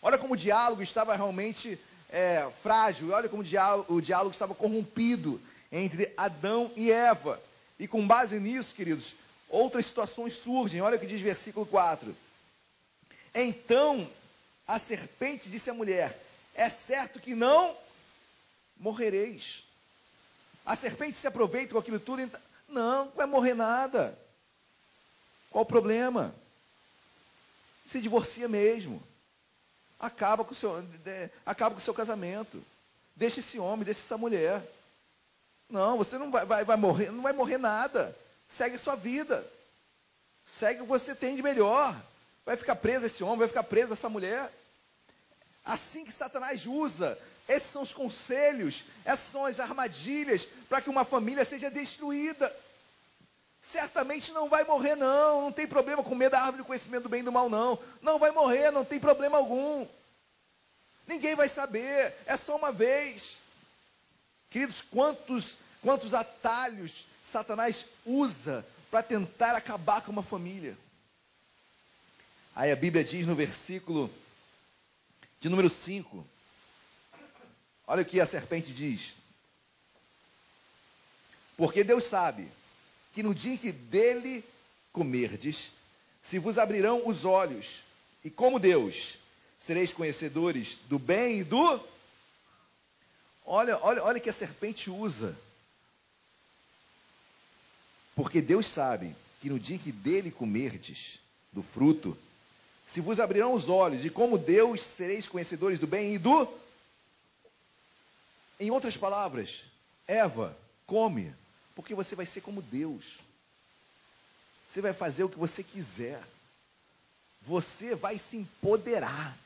Olha como o diálogo estava realmente é, frágil, olha como o diálogo, o diálogo estava corrompido entre Adão e Eva. E com base nisso, queridos, outras situações surgem. Olha o que diz versículo 4. Então a serpente disse à mulher: É certo que não morrereis. A serpente se aproveita com aquilo tudo. Então, não, não vai morrer nada. Qual o problema? Se divorcia mesmo. Acaba com o seu, acaba com o seu casamento. Deixa esse homem, deixa essa mulher. Não, você não vai, vai, vai morrer, não vai morrer nada. Segue a sua vida. Segue o que você tem de melhor. Vai ficar preso esse homem, vai ficar presa essa mulher. Assim que Satanás usa esses são os conselhos, essas são as armadilhas para que uma família seja destruída. Certamente não vai morrer, não. Não tem problema com medo da árvore do conhecimento do bem e do mal, não. Não vai morrer, não tem problema algum. Ninguém vai saber, é só uma vez. Queridos, quantos, quantos atalhos Satanás usa para tentar acabar com uma família? Aí a Bíblia diz no versículo de número 5: Olha o que a serpente diz. Porque Deus sabe que no dia que dele comerdes, se vos abrirão os olhos, e como Deus, sereis conhecedores do bem e do. Olha, olha, olha que a serpente usa. Porque Deus sabe que no dia que dele comerdes do fruto, se vos abrirão os olhos, e como Deus sereis conhecedores do bem e do em outras palavras, Eva, come, porque você vai ser como Deus. Você vai fazer o que você quiser. Você vai se empoderar.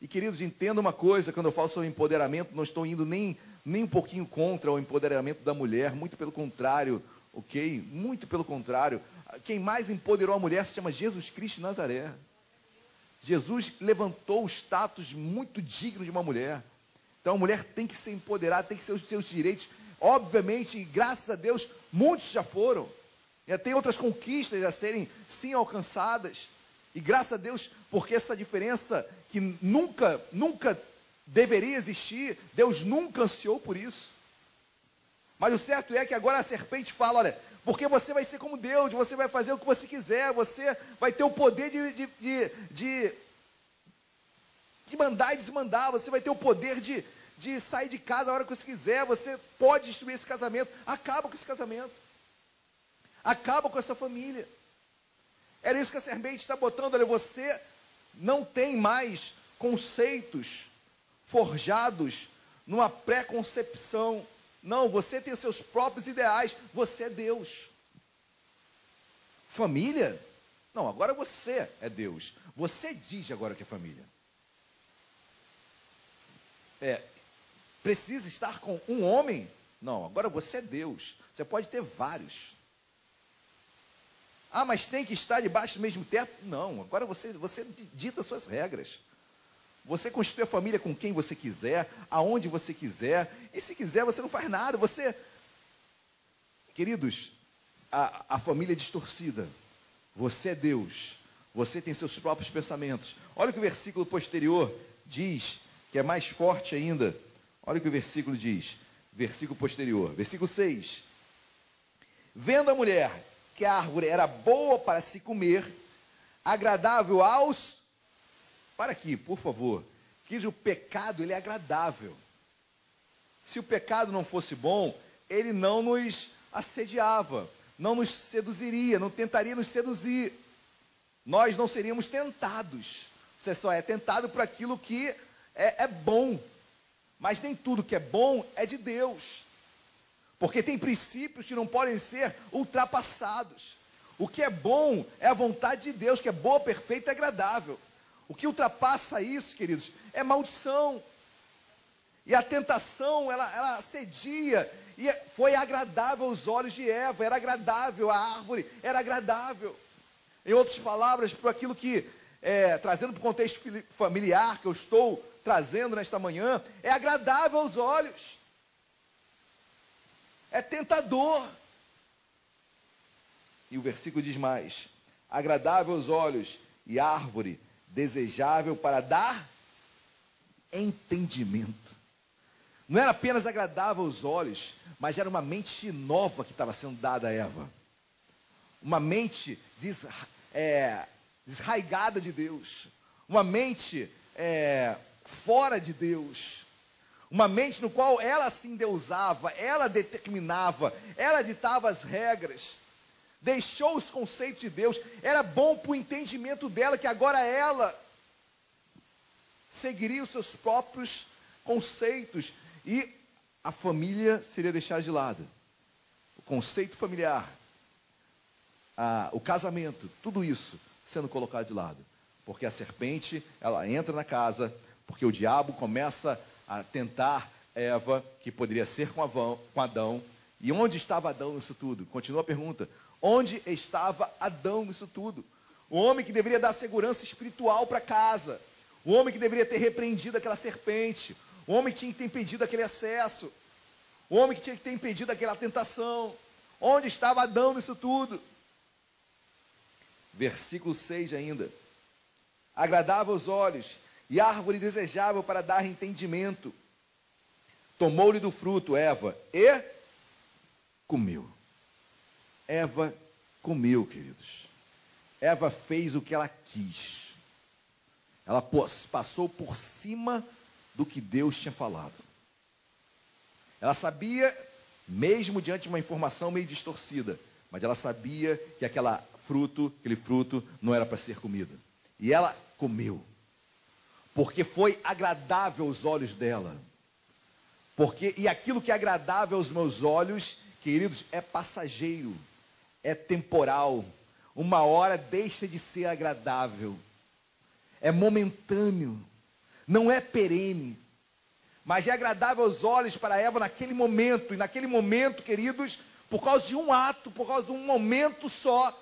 E queridos, entenda uma coisa, quando eu falo sobre empoderamento, não estou indo nem, nem um pouquinho contra o empoderamento da mulher, muito pelo contrário, ok? Muito pelo contrário. Quem mais empoderou a mulher se chama Jesus Cristo de Nazaré. Jesus levantou o status muito digno de uma mulher. Então a mulher tem que ser empoderada, tem que ter os seus direitos. Obviamente, graças a Deus, muitos já foram. Já tem outras conquistas a serem sim alcançadas. E graças a Deus, porque essa diferença que nunca, nunca deveria existir, Deus nunca ansiou por isso. Mas o certo é que agora a serpente fala: olha, porque você vai ser como Deus, você vai fazer o que você quiser, você vai ter o poder de, de, de, de, de mandar e desmandar, você vai ter o poder de, de sair de casa a hora que você quiser, você pode destruir esse casamento. Acaba com esse casamento. Acaba com essa família. Era isso que a serpente está botando. Olha, você não tem mais conceitos forjados numa pré-concepção. Não, você tem seus próprios ideais. Você é Deus. Família? Não, agora você é Deus. Você diz agora que é família. É, precisa estar com um homem? Não, agora você é Deus. Você pode ter vários. Ah, mas tem que estar debaixo do mesmo teto? Não, agora você, você dita suas regras. Você constitui a família com quem você quiser, aonde você quiser, e se quiser você não faz nada. Você, queridos, a, a família é distorcida. Você é Deus. Você tem seus próprios pensamentos. Olha o que o versículo posterior diz, que é mais forte ainda. Olha o que o versículo diz. Versículo posterior, versículo 6. Vendo a mulher que a árvore era boa para se comer, agradável aos. Para aqui, por favor. Que o pecado ele é agradável. Se o pecado não fosse bom, ele não nos assediava, não nos seduziria, não tentaria nos seduzir. Nós não seríamos tentados. Você só é tentado por aquilo que é, é bom. Mas nem tudo que é bom é de Deus. Porque tem princípios que não podem ser ultrapassados. O que é bom é a vontade de Deus, que é boa, perfeita e agradável. O que ultrapassa isso, queridos, é maldição. E a tentação, ela, ela cedia. E foi agradável aos olhos de Eva, era agradável a árvore, era agradável. Em outras palavras, por aquilo que, é, trazendo para o contexto familiar que eu estou trazendo nesta manhã, é agradável aos olhos é tentador. E o versículo diz mais: agradável aos olhos e árvore desejável para dar entendimento. Não era apenas agradável aos olhos, mas era uma mente nova que estava sendo dada a Eva. Uma mente des, é, desraigada de Deus. Uma mente é, fora de Deus uma mente no qual ela se endeusava, ela determinava, ela ditava as regras, deixou os conceitos de Deus, era bom para o entendimento dela que agora ela seguiria os seus próprios conceitos e a família seria deixada de lado. O conceito familiar, a, o casamento, tudo isso sendo colocado de lado. Porque a serpente, ela entra na casa, porque o diabo começa a tentar Eva, que poderia ser com Adão. E onde estava Adão nisso tudo? Continua a pergunta. Onde estava Adão nisso tudo? O homem que deveria dar segurança espiritual para casa. O homem que deveria ter repreendido aquela serpente. O homem que tinha que ter impedido aquele acesso. O homem que tinha que ter impedido aquela tentação. Onde estava Adão nisso tudo? Versículo 6 ainda. Agradável aos olhos e árvore desejável para dar entendimento. Tomou-lhe do fruto Eva e comeu. Eva comeu, queridos. Eva fez o que ela quis. Ela passou por cima do que Deus tinha falado. Ela sabia, mesmo diante de uma informação meio distorcida, mas ela sabia que aquela fruto, aquele fruto não era para ser comido. E ela comeu porque foi agradável aos olhos dela. Porque e aquilo que é agradável aos meus olhos, queridos, é passageiro, é temporal. Uma hora deixa de ser agradável. É momentâneo, não é perene. Mas é agradável aos olhos para Eva naquele momento, e naquele momento, queridos, por causa de um ato, por causa de um momento só,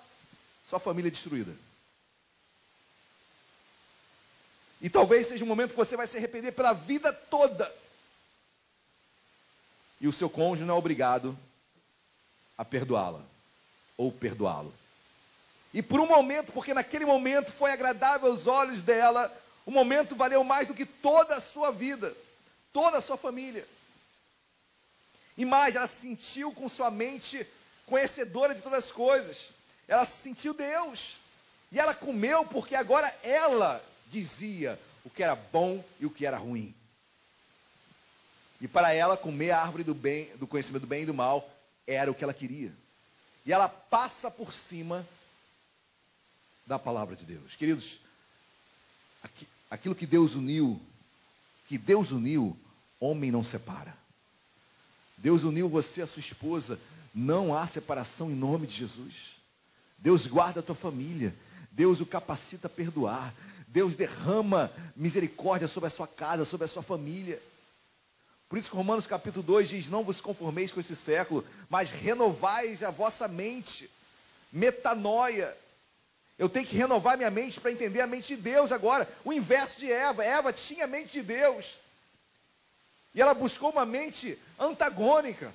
sua família é destruída. E talvez seja um momento que você vai se arrepender pela vida toda. E o seu cônjuge não é obrigado a perdoá-la ou perdoá-lo. E por um momento, porque naquele momento foi agradável aos olhos dela, o momento valeu mais do que toda a sua vida, toda a sua família. E mais, ela se sentiu com sua mente conhecedora de todas as coisas. Ela se sentiu Deus. E ela comeu porque agora ela dizia o que era bom e o que era ruim. E para ela, comer a árvore do, bem, do conhecimento do bem e do mal era o que ela queria. E ela passa por cima da palavra de Deus. Queridos, aquilo que Deus uniu, que Deus uniu, homem não separa. Deus uniu você a sua esposa, não há separação em nome de Jesus. Deus guarda a tua família, Deus o capacita a perdoar, Deus derrama misericórdia sobre a sua casa, sobre a sua família. Por isso que Romanos capítulo 2 diz: Não vos conformeis com esse século, mas renovais a vossa mente. Metanoia. Eu tenho que renovar minha mente para entender a mente de Deus agora. O inverso de Eva. Eva tinha a mente de Deus. E ela buscou uma mente antagônica.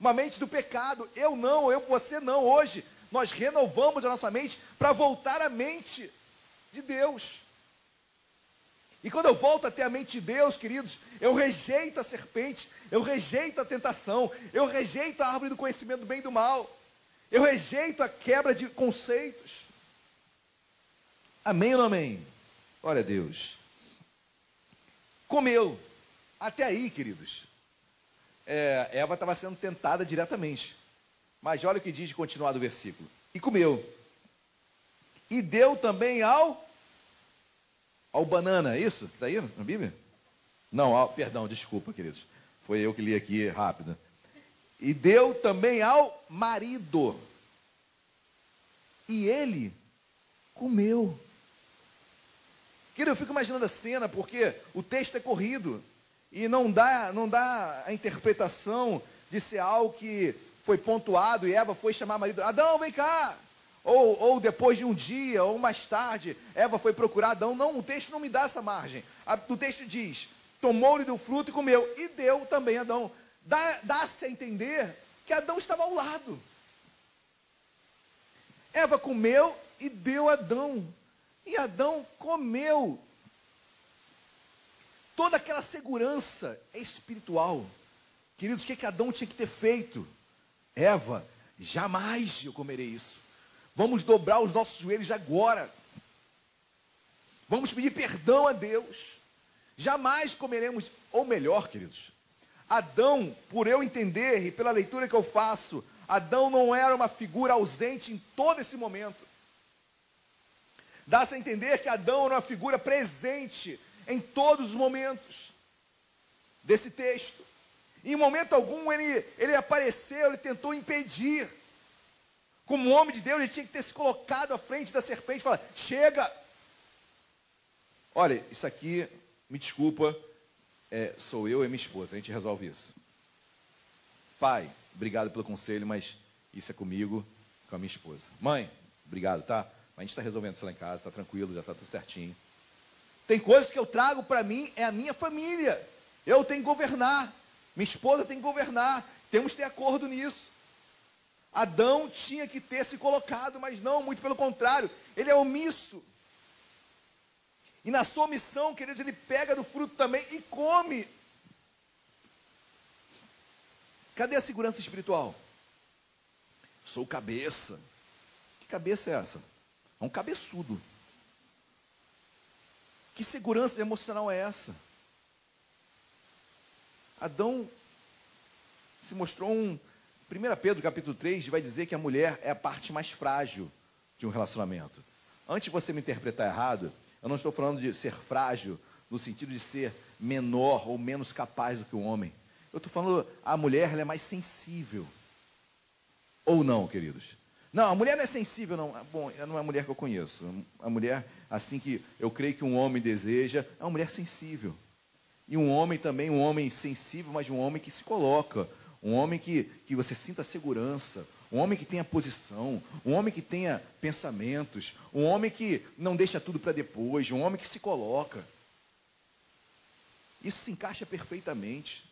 Uma mente do pecado. Eu não, eu, você não. Hoje nós renovamos a nossa mente para voltar à mente de Deus. E quando eu volto a ter a mente de Deus, queridos, eu rejeito a serpente, eu rejeito a tentação, eu rejeito a árvore do conhecimento do bem e do mal, eu rejeito a quebra de conceitos. Amém ou não amém? Glória a Deus. Comeu. Até aí, queridos. É, Eva estava sendo tentada diretamente. Mas olha o que diz de continuar do versículo. E comeu. E deu também ao ao banana, é isso? Está aí na Bíblia? Não, ao, perdão, desculpa, queridos. Foi eu que li aqui rápido. E deu também ao marido. E ele comeu. Querido, eu fico imaginando a cena, porque o texto é corrido. E não dá, não dá a interpretação de ser algo que foi pontuado e Eva foi chamar marido. Adão, vem cá. Ou, ou depois de um dia, ou mais tarde, Eva foi procurar Adão. Não, o texto não me dá essa margem. o texto diz: tomou-lhe do fruto e comeu, e deu também a Adão. Dá-se a entender que Adão estava ao lado. Eva comeu e deu a Adão. E Adão comeu. Toda aquela segurança é espiritual. Queridos, o que, que Adão tinha que ter feito? Eva, jamais eu comerei isso. Vamos dobrar os nossos joelhos agora. Vamos pedir perdão a Deus. Jamais comeremos, ou melhor, queridos, Adão, por eu entender e pela leitura que eu faço, Adão não era uma figura ausente em todo esse momento. Dá-se a entender que Adão era uma figura presente em todos os momentos desse texto. Em momento algum ele, ele apareceu, ele tentou impedir. Como homem de Deus, ele tinha que ter se colocado à frente da serpente e falar: chega! Olha, isso aqui, me desculpa, é, sou eu e minha esposa, a gente resolve isso. Pai, obrigado pelo conselho, mas isso é comigo, com a minha esposa. Mãe, obrigado, tá? A gente está resolvendo isso lá em casa, está tranquilo, já está tudo certinho. Tem coisas que eu trago para mim, é a minha família. Eu tenho que governar. Minha esposa tem que governar. Temos que ter acordo nisso. Adão tinha que ter se colocado, mas não, muito pelo contrário, ele é omisso. E na sua missão, queridos, ele pega do fruto também e come. Cadê a segurança espiritual? Sou cabeça. Que cabeça é essa? É um cabeçudo. Que segurança emocional é essa? Adão se mostrou um, 1 Pedro capítulo 3 vai dizer que a mulher é a parte mais frágil de um relacionamento. Antes de você me interpretar errado, eu não estou falando de ser frágil no sentido de ser menor ou menos capaz do que o homem. Eu estou falando, a mulher é mais sensível. Ou não, queridos? Não, a mulher não é sensível, não. Bom, não é a mulher que eu conheço. A mulher, assim que eu creio que um homem deseja, é uma mulher sensível. E um homem também, um homem sensível, mas um homem que se coloca, um homem que, que você sinta segurança, um homem que tenha posição, um homem que tenha pensamentos, um homem que não deixa tudo para depois, um homem que se coloca. Isso se encaixa perfeitamente.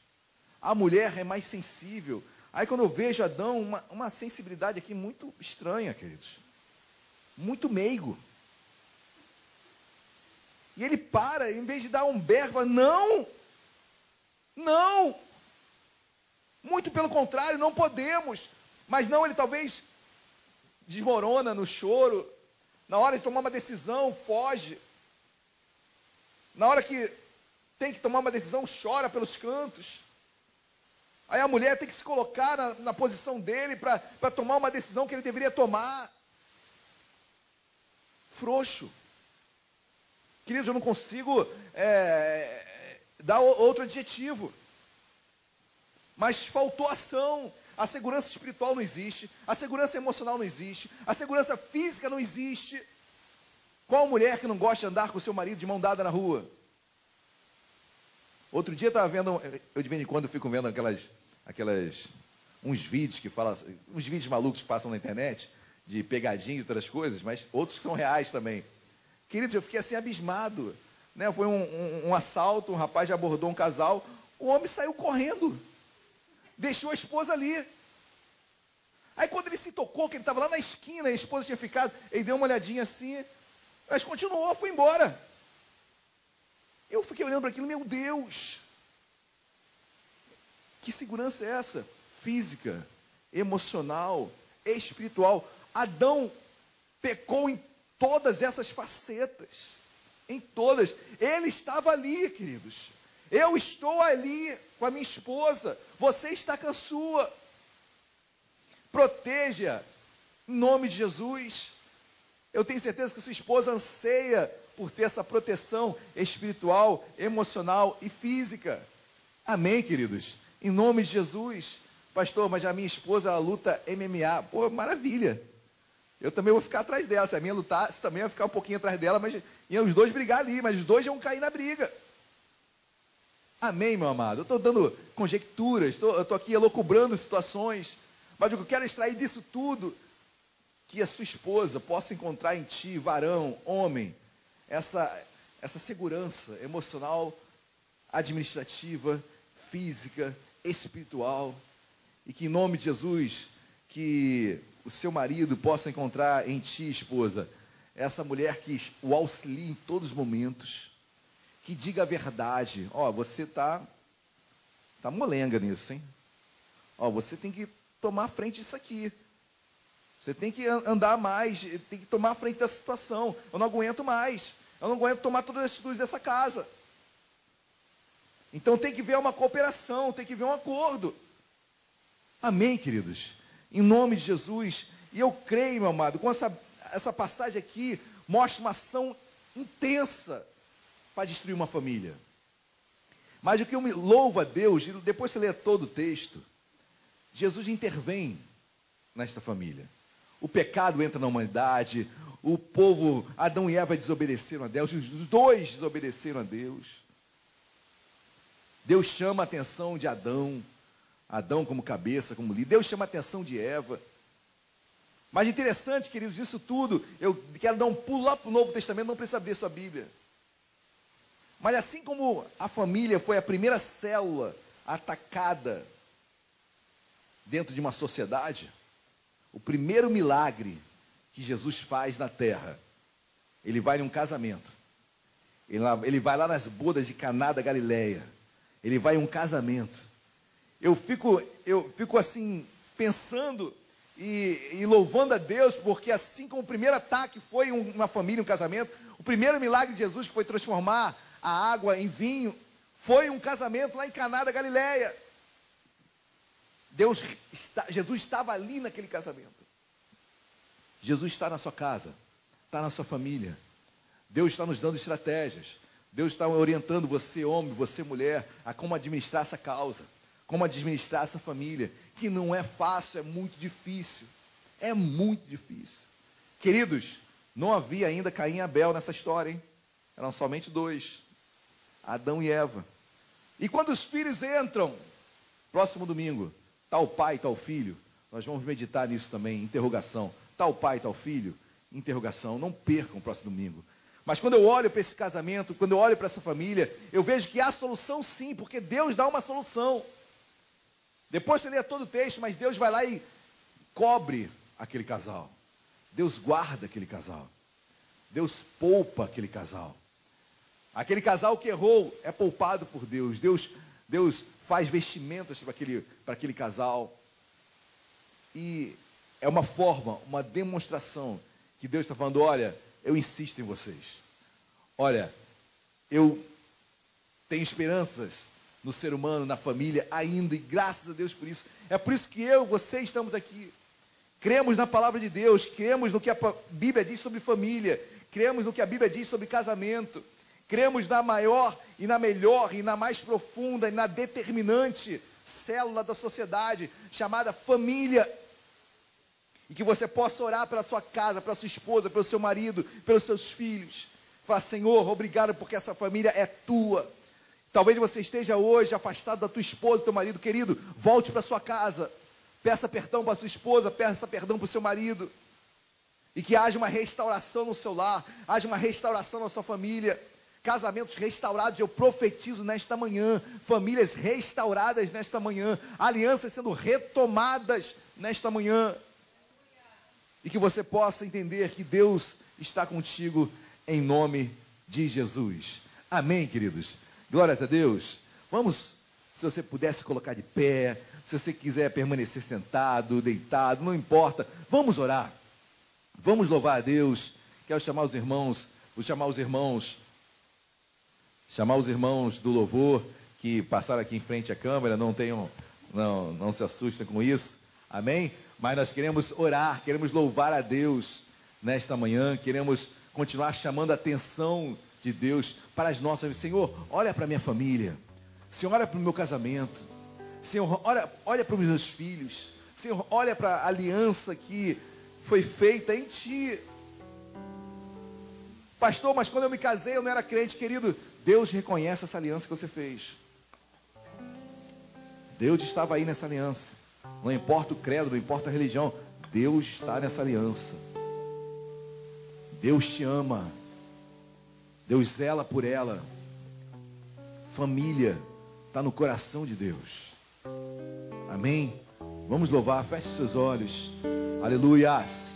A mulher é mais sensível. Aí quando eu vejo Adão, uma, uma sensibilidade aqui muito estranha, queridos. Muito meigo. E ele para, em vez de dar um berro, não! Não! Muito pelo contrário, não podemos. Mas não, ele talvez desmorona no choro, na hora de tomar uma decisão, foge. Na hora que tem que tomar uma decisão, chora pelos cantos. Aí a mulher tem que se colocar na, na posição dele para tomar uma decisão que ele deveria tomar. Frouxo. Queridos, eu não consigo é, dar outro adjetivo. Mas faltou ação. A segurança espiritual não existe, a segurança emocional não existe, a segurança física não existe. Qual mulher que não gosta de andar com seu marido de mão dada na rua? Outro dia estava vendo, eu de vez em quando fico vendo aquelas, aquelas, uns vídeos que falam, uns vídeos malucos que passam na internet, de pegadinhas e outras coisas, mas outros que são reais também. Queridos, eu fiquei assim abismado. Né? Foi um, um, um assalto, um rapaz abordou um casal, o homem saiu correndo, deixou a esposa ali. Aí quando ele se tocou, que ele estava lá na esquina, a esposa tinha ficado, ele deu uma olhadinha assim, mas continuou, foi embora. Eu fiquei olhando para aquilo, meu Deus! Que segurança é essa? Física, emocional, espiritual. Adão pecou em todas essas facetas. Em todas. Ele estava ali, queridos. Eu estou ali com a minha esposa. Você está com a sua. Proteja em nome de Jesus. Eu tenho certeza que sua esposa anseia por ter essa proteção espiritual, emocional e física. Amém, queridos? Em nome de Jesus. Pastor, mas a minha esposa luta MMA. Pô, maravilha. Eu também vou ficar atrás dela. Se a minha lutar, você também vai ficar um pouquinho atrás dela, mas iam os dois brigar ali, mas os dois vão cair na briga. Amém, meu amado? Eu estou dando conjecturas, tô, eu estou aqui elocubrando situações, mas eu quero extrair disso tudo que a sua esposa possa encontrar em ti, varão, homem, essa, essa segurança emocional, administrativa, física, espiritual. E que em nome de Jesus, que o seu marido possa encontrar em ti, esposa, essa mulher que o auxilie em todos os momentos, que diga a verdade. Ó, oh, você tá tá molenga nisso, hein? Ó, oh, você tem que tomar frente disso aqui. Você tem que andar mais, tem que tomar frente dessa situação. Eu não aguento mais. Eu não aguento tomar todas as atitudes dessa casa. Então tem que ver uma cooperação, tem que ver um acordo. Amém, queridos? Em nome de Jesus. E eu creio, meu amado, com essa, essa passagem aqui, mostra uma ação intensa para destruir uma família. Mas o que eu me louvo a Deus, depois você lê todo o texto, Jesus intervém nesta família. O pecado entra na humanidade, o povo, Adão e Eva desobedeceram a Deus, os dois desobedeceram a Deus. Deus chama a atenção de Adão, Adão como cabeça, como líder. Deus chama a atenção de Eva. Mas interessante, queridos, isso tudo, eu quero dar um pulo lá para o Novo Testamento, não precisa abrir sua Bíblia. Mas assim como a família foi a primeira célula atacada dentro de uma sociedade, o primeiro milagre que Jesus faz na terra. Ele vai num casamento. Ele, vai lá nas bodas de Caná da Galileia. Ele vai em um casamento. Eu fico, eu fico assim, pensando e, e louvando a Deus, porque assim como o primeiro ataque foi uma família, um casamento, o primeiro milagre de Jesus, que foi transformar a água em vinho, foi um casamento lá em Caná da Galileia. Deus, Jesus estava ali naquele casamento. Jesus está na sua casa, está na sua família. Deus está nos dando estratégias. Deus está orientando você, homem, você, mulher, a como administrar essa causa, como administrar essa família, que não é fácil, é muito difícil. É muito difícil. Queridos, não havia ainda Caim e Abel nessa história, hein? Eram somente dois: Adão e Eva. E quando os filhos entram, próximo domingo, tal pai, tal filho, nós vamos meditar nisso também, interrogação tal pai, tal filho? Interrogação. Não percam o próximo domingo. Mas quando eu olho para esse casamento, quando eu olho para essa família, eu vejo que há solução sim, porque Deus dá uma solução. Depois você lê todo o texto, mas Deus vai lá e cobre aquele casal. Deus guarda aquele casal. Deus poupa aquele casal. Aquele casal que errou é poupado por Deus. Deus Deus faz vestimentas para aquele, para aquele casal. E é uma forma, uma demonstração que Deus está falando: olha, eu insisto em vocês. Olha, eu tenho esperanças no ser humano, na família ainda, e graças a Deus por isso. É por isso que eu, você estamos aqui. Cremos na palavra de Deus, cremos no que a Bíblia diz sobre família, cremos no que a Bíblia diz sobre casamento, cremos na maior e na melhor e na mais profunda e na determinante célula da sociedade chamada família. E que você possa orar pela sua casa, pela sua esposa, pelo seu marido, pelos seus filhos. Falar, Senhor, obrigado porque essa família é tua. Talvez você esteja hoje afastado da tua esposa, do teu marido, querido, volte para sua casa. Peça perdão para sua esposa, peça perdão para o seu marido. E que haja uma restauração no seu lar, haja uma restauração na sua família. Casamentos restaurados, eu profetizo nesta manhã. Famílias restauradas nesta manhã. Alianças sendo retomadas nesta manhã. E que você possa entender que Deus está contigo em nome de Jesus. Amém, queridos? Glórias a Deus. Vamos, se você pudesse colocar de pé, se você quiser permanecer sentado, deitado, não importa. Vamos orar. Vamos louvar a Deus. Quero chamar os irmãos, vou chamar os irmãos, chamar os irmãos do louvor que passaram aqui em frente à câmera, não tenham, não, não se assustem com isso. Amém? Mas nós queremos orar, queremos louvar a Deus nesta manhã, queremos continuar chamando a atenção de Deus para as nossas. Senhor, olha para minha família. Senhor, olha para o meu casamento. Senhor, olha, olha para os meus filhos. Senhor, olha para a aliança que foi feita em Ti. Pastor, mas quando eu me casei eu não era crente, querido. Deus reconhece essa aliança que você fez. Deus estava aí nessa aliança. Não importa o credo, não importa a religião. Deus está nessa aliança. Deus te ama. Deus zela por ela. Família está no coração de Deus. Amém? Vamos louvar, feche seus olhos. Aleluias.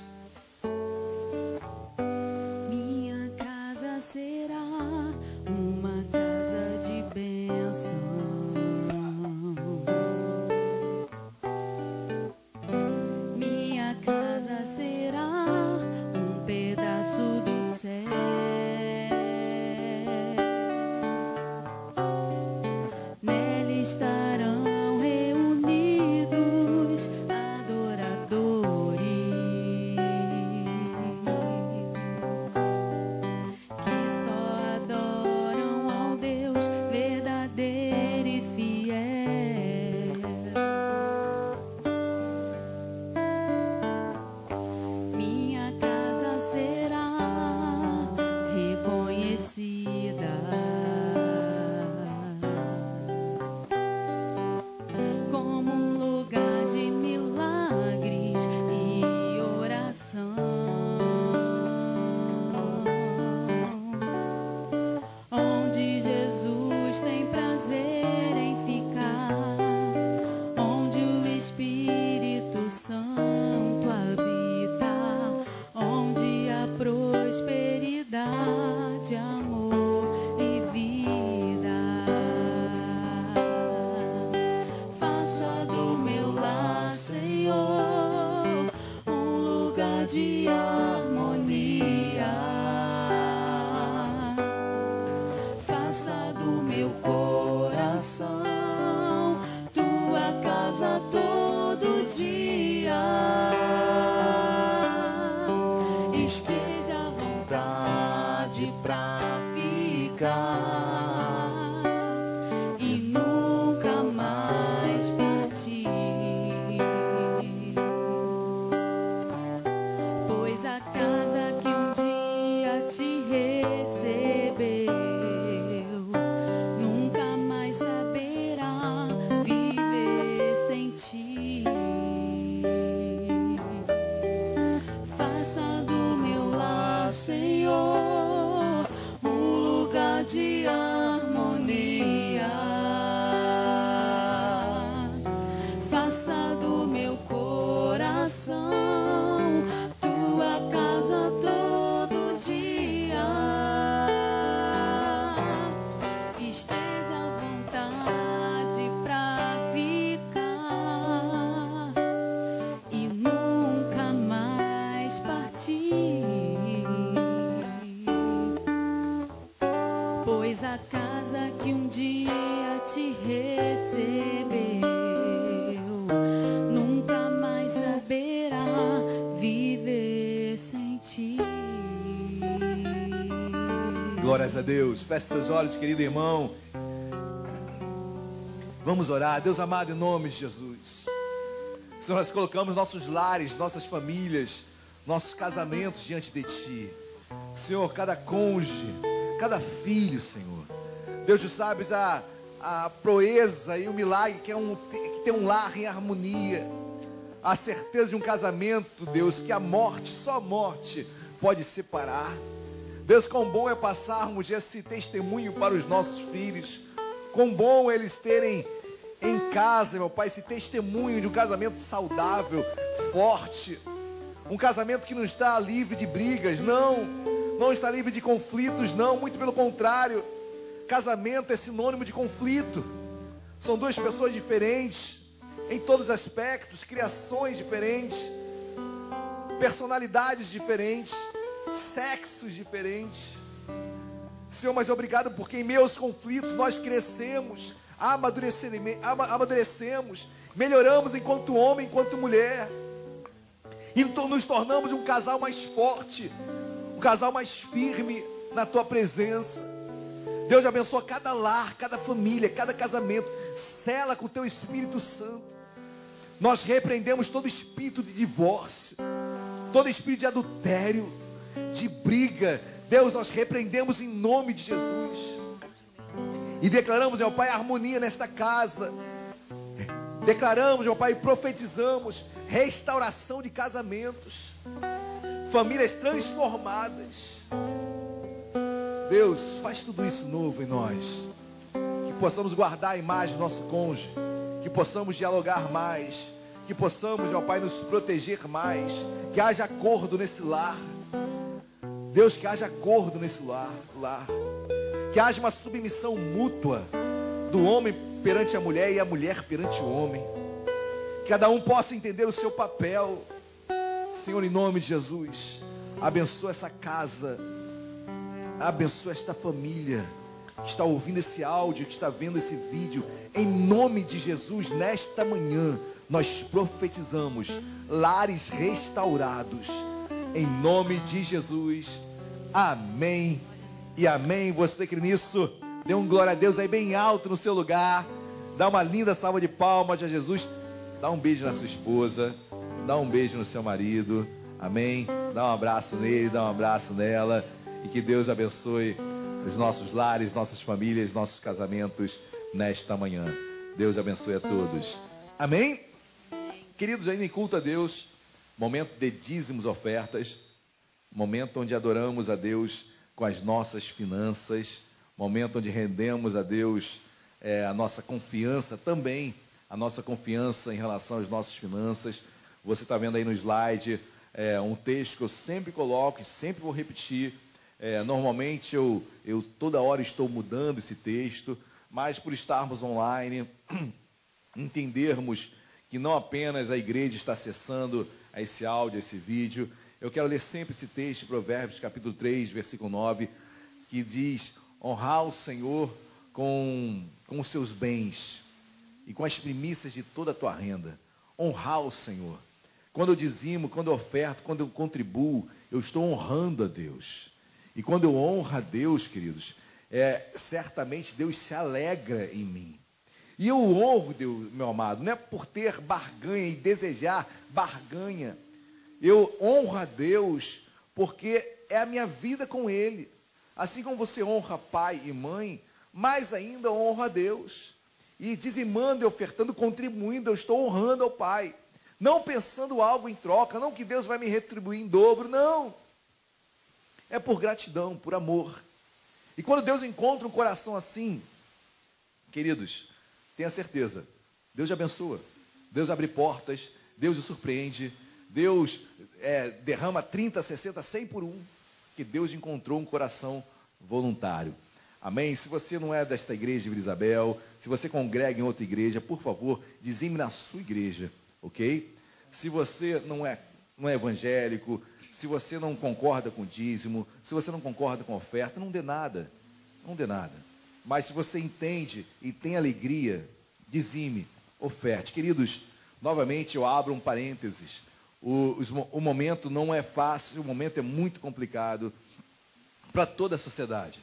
Glórias a Deus. Feche seus olhos, querido irmão. Vamos orar. Deus amado, em nome de Jesus. Senhor, nós colocamos nossos lares, nossas famílias, nossos casamentos diante de Ti. Senhor, cada cônjuge, cada filho, Senhor. Deus, tu sabes a, a proeza e o milagre que é um, que tem um lar em harmonia. A certeza de um casamento, Deus, que a morte, só a morte, pode separar. Deus, quão bom é passarmos esse testemunho para os nossos filhos. Quão bom é eles terem em casa, meu Pai, esse testemunho de um casamento saudável, forte. Um casamento que não está livre de brigas, não. Não está livre de conflitos, não. Muito pelo contrário. Casamento é sinônimo de conflito. São duas pessoas diferentes, em todos os aspectos, criações diferentes, personalidades diferentes, sexos diferentes. Senhor, mas obrigado porque em meus conflitos nós crescemos, amadurecemos, melhoramos enquanto homem, enquanto mulher. E nos tornamos um casal mais forte, um casal mais firme na tua presença. Deus abençoa cada lar, cada família, cada casamento. Sela com o teu Espírito Santo. Nós repreendemos todo espírito de divórcio, todo espírito de adultério, de briga. Deus, nós repreendemos em nome de Jesus. E declaramos, meu Pai, harmonia nesta casa. Declaramos, meu Pai, profetizamos restauração de casamentos, famílias transformadas. Deus, faz tudo isso novo em nós. Que possamos guardar a imagem do nosso cônjuge, que possamos dialogar mais, que possamos, meu Pai, nos proteger mais, que haja acordo nesse lar. Deus, que haja acordo nesse lar. lar que haja uma submissão mútua do homem perante a mulher e a mulher perante o homem. Cada um possa entender o seu papel. Senhor, em nome de Jesus, abençoa essa casa, abençoa esta família que está ouvindo esse áudio, que está vendo esse vídeo. Em nome de Jesus, nesta manhã, nós profetizamos lares restaurados. Em nome de Jesus. Amém e amém. Você crê nisso? Dê um glória a Deus aí bem alto no seu lugar. Dá uma linda salva de palmas a Jesus. Dá um beijo na sua esposa. Dá um beijo no seu marido. Amém. Dá um abraço nele, dá um abraço nela. E que Deus abençoe os nossos lares, nossas famílias, nossos casamentos nesta manhã. Deus abençoe a todos. Amém? Queridos, ainda em culto a Deus, momento de dízimos ofertas, momento onde adoramos a Deus com as nossas finanças, momento onde rendemos a Deus é, a nossa confiança também, a nossa confiança em relação às nossas finanças. Você está vendo aí no slide é, um texto que eu sempre coloco e sempre vou repetir. É, normalmente eu, eu toda hora estou mudando esse texto, mas por estarmos online, entendermos que não apenas a igreja está acessando esse áudio, esse vídeo, eu quero ler sempre esse texto, Provérbios capítulo 3, versículo 9, que diz: honrar o Senhor com, com os seus bens e com as primícias de toda a tua renda. Honrar o Senhor. Quando eu dizimo, quando eu oferto, quando eu contribuo, eu estou honrando a Deus. E quando eu honro a Deus, queridos, é, certamente Deus se alegra em mim. E eu honro Deus, meu amado, não é por ter barganha e desejar barganha, eu honro a Deus porque é a minha vida com Ele. Assim como você honra pai e mãe, mais ainda honro a Deus. E dizimando e ofertando, contribuindo, eu estou honrando ao Pai. Não pensando algo em troca, não que Deus vai me retribuir em dobro, não. É por gratidão, por amor. E quando Deus encontra um coração assim, queridos, tenha certeza, Deus te abençoa, Deus abre portas, Deus o surpreende, Deus é, derrama 30, 60, 100 por um, que Deus encontrou um coração voluntário. Amém? Se você não é desta igreja de Vila Isabel, se você congrega em outra igreja, por favor, dizime na sua igreja, ok? Se você não é, não é evangélico, se você não concorda com o dízimo, se você não concorda com oferta, não dê nada. Não dê nada. Mas se você entende e tem alegria, dizime, oferte. Queridos, novamente eu abro um parênteses. O, o momento não é fácil, o momento é muito complicado para toda a sociedade.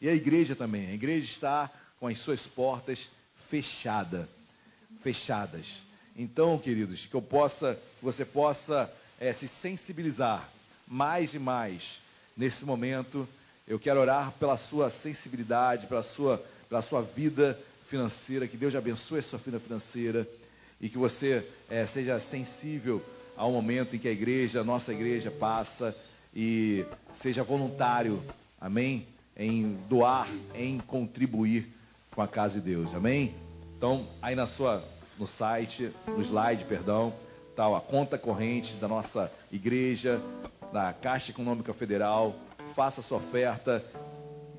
E a igreja também. A igreja está com as suas portas fechadas. Fechadas. Então, queridos, que eu possa, que você possa é, se sensibilizar mais e mais nesse momento. Eu quero orar pela sua sensibilidade, pela sua, pela sua vida financeira, que Deus abençoe a sua vida financeira e que você é, seja sensível ao momento em que a igreja, a nossa igreja passa e seja voluntário, amém? Em doar, em contribuir com a casa de Deus, amém? Então, aí na sua, no site, no slide, perdão, tal, a conta corrente da nossa igreja, da Caixa Econômica Federal, faça sua oferta,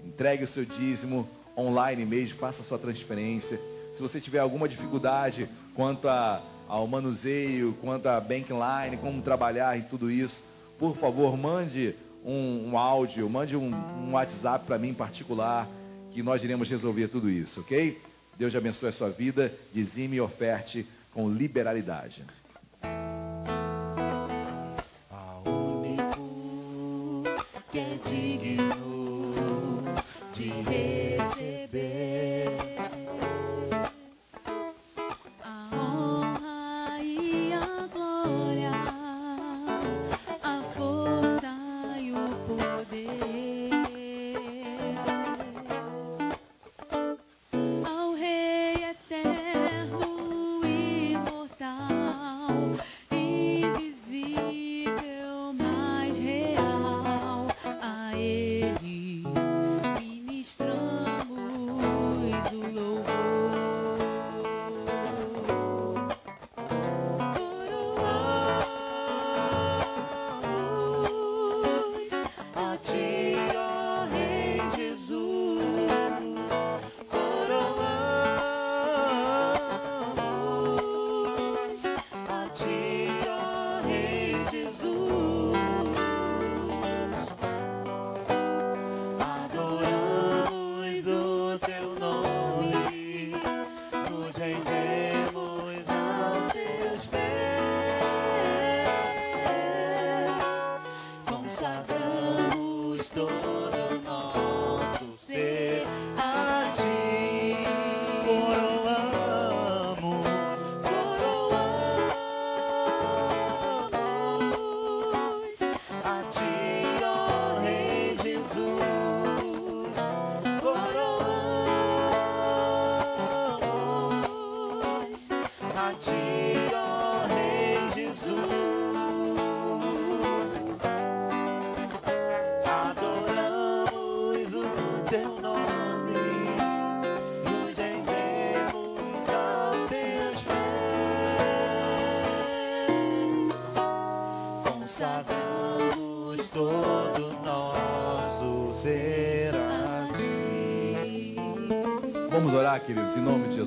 entregue o seu dízimo online mesmo, faça sua transferência. Se você tiver alguma dificuldade quanto a, ao manuseio, quanto a bankline, como trabalhar em tudo isso, por favor, mande um, um áudio, mande um, um WhatsApp para mim em particular, que nós iremos resolver tudo isso, ok? Deus abençoe a sua vida, dizime e oferte com liberalidade. Queridos,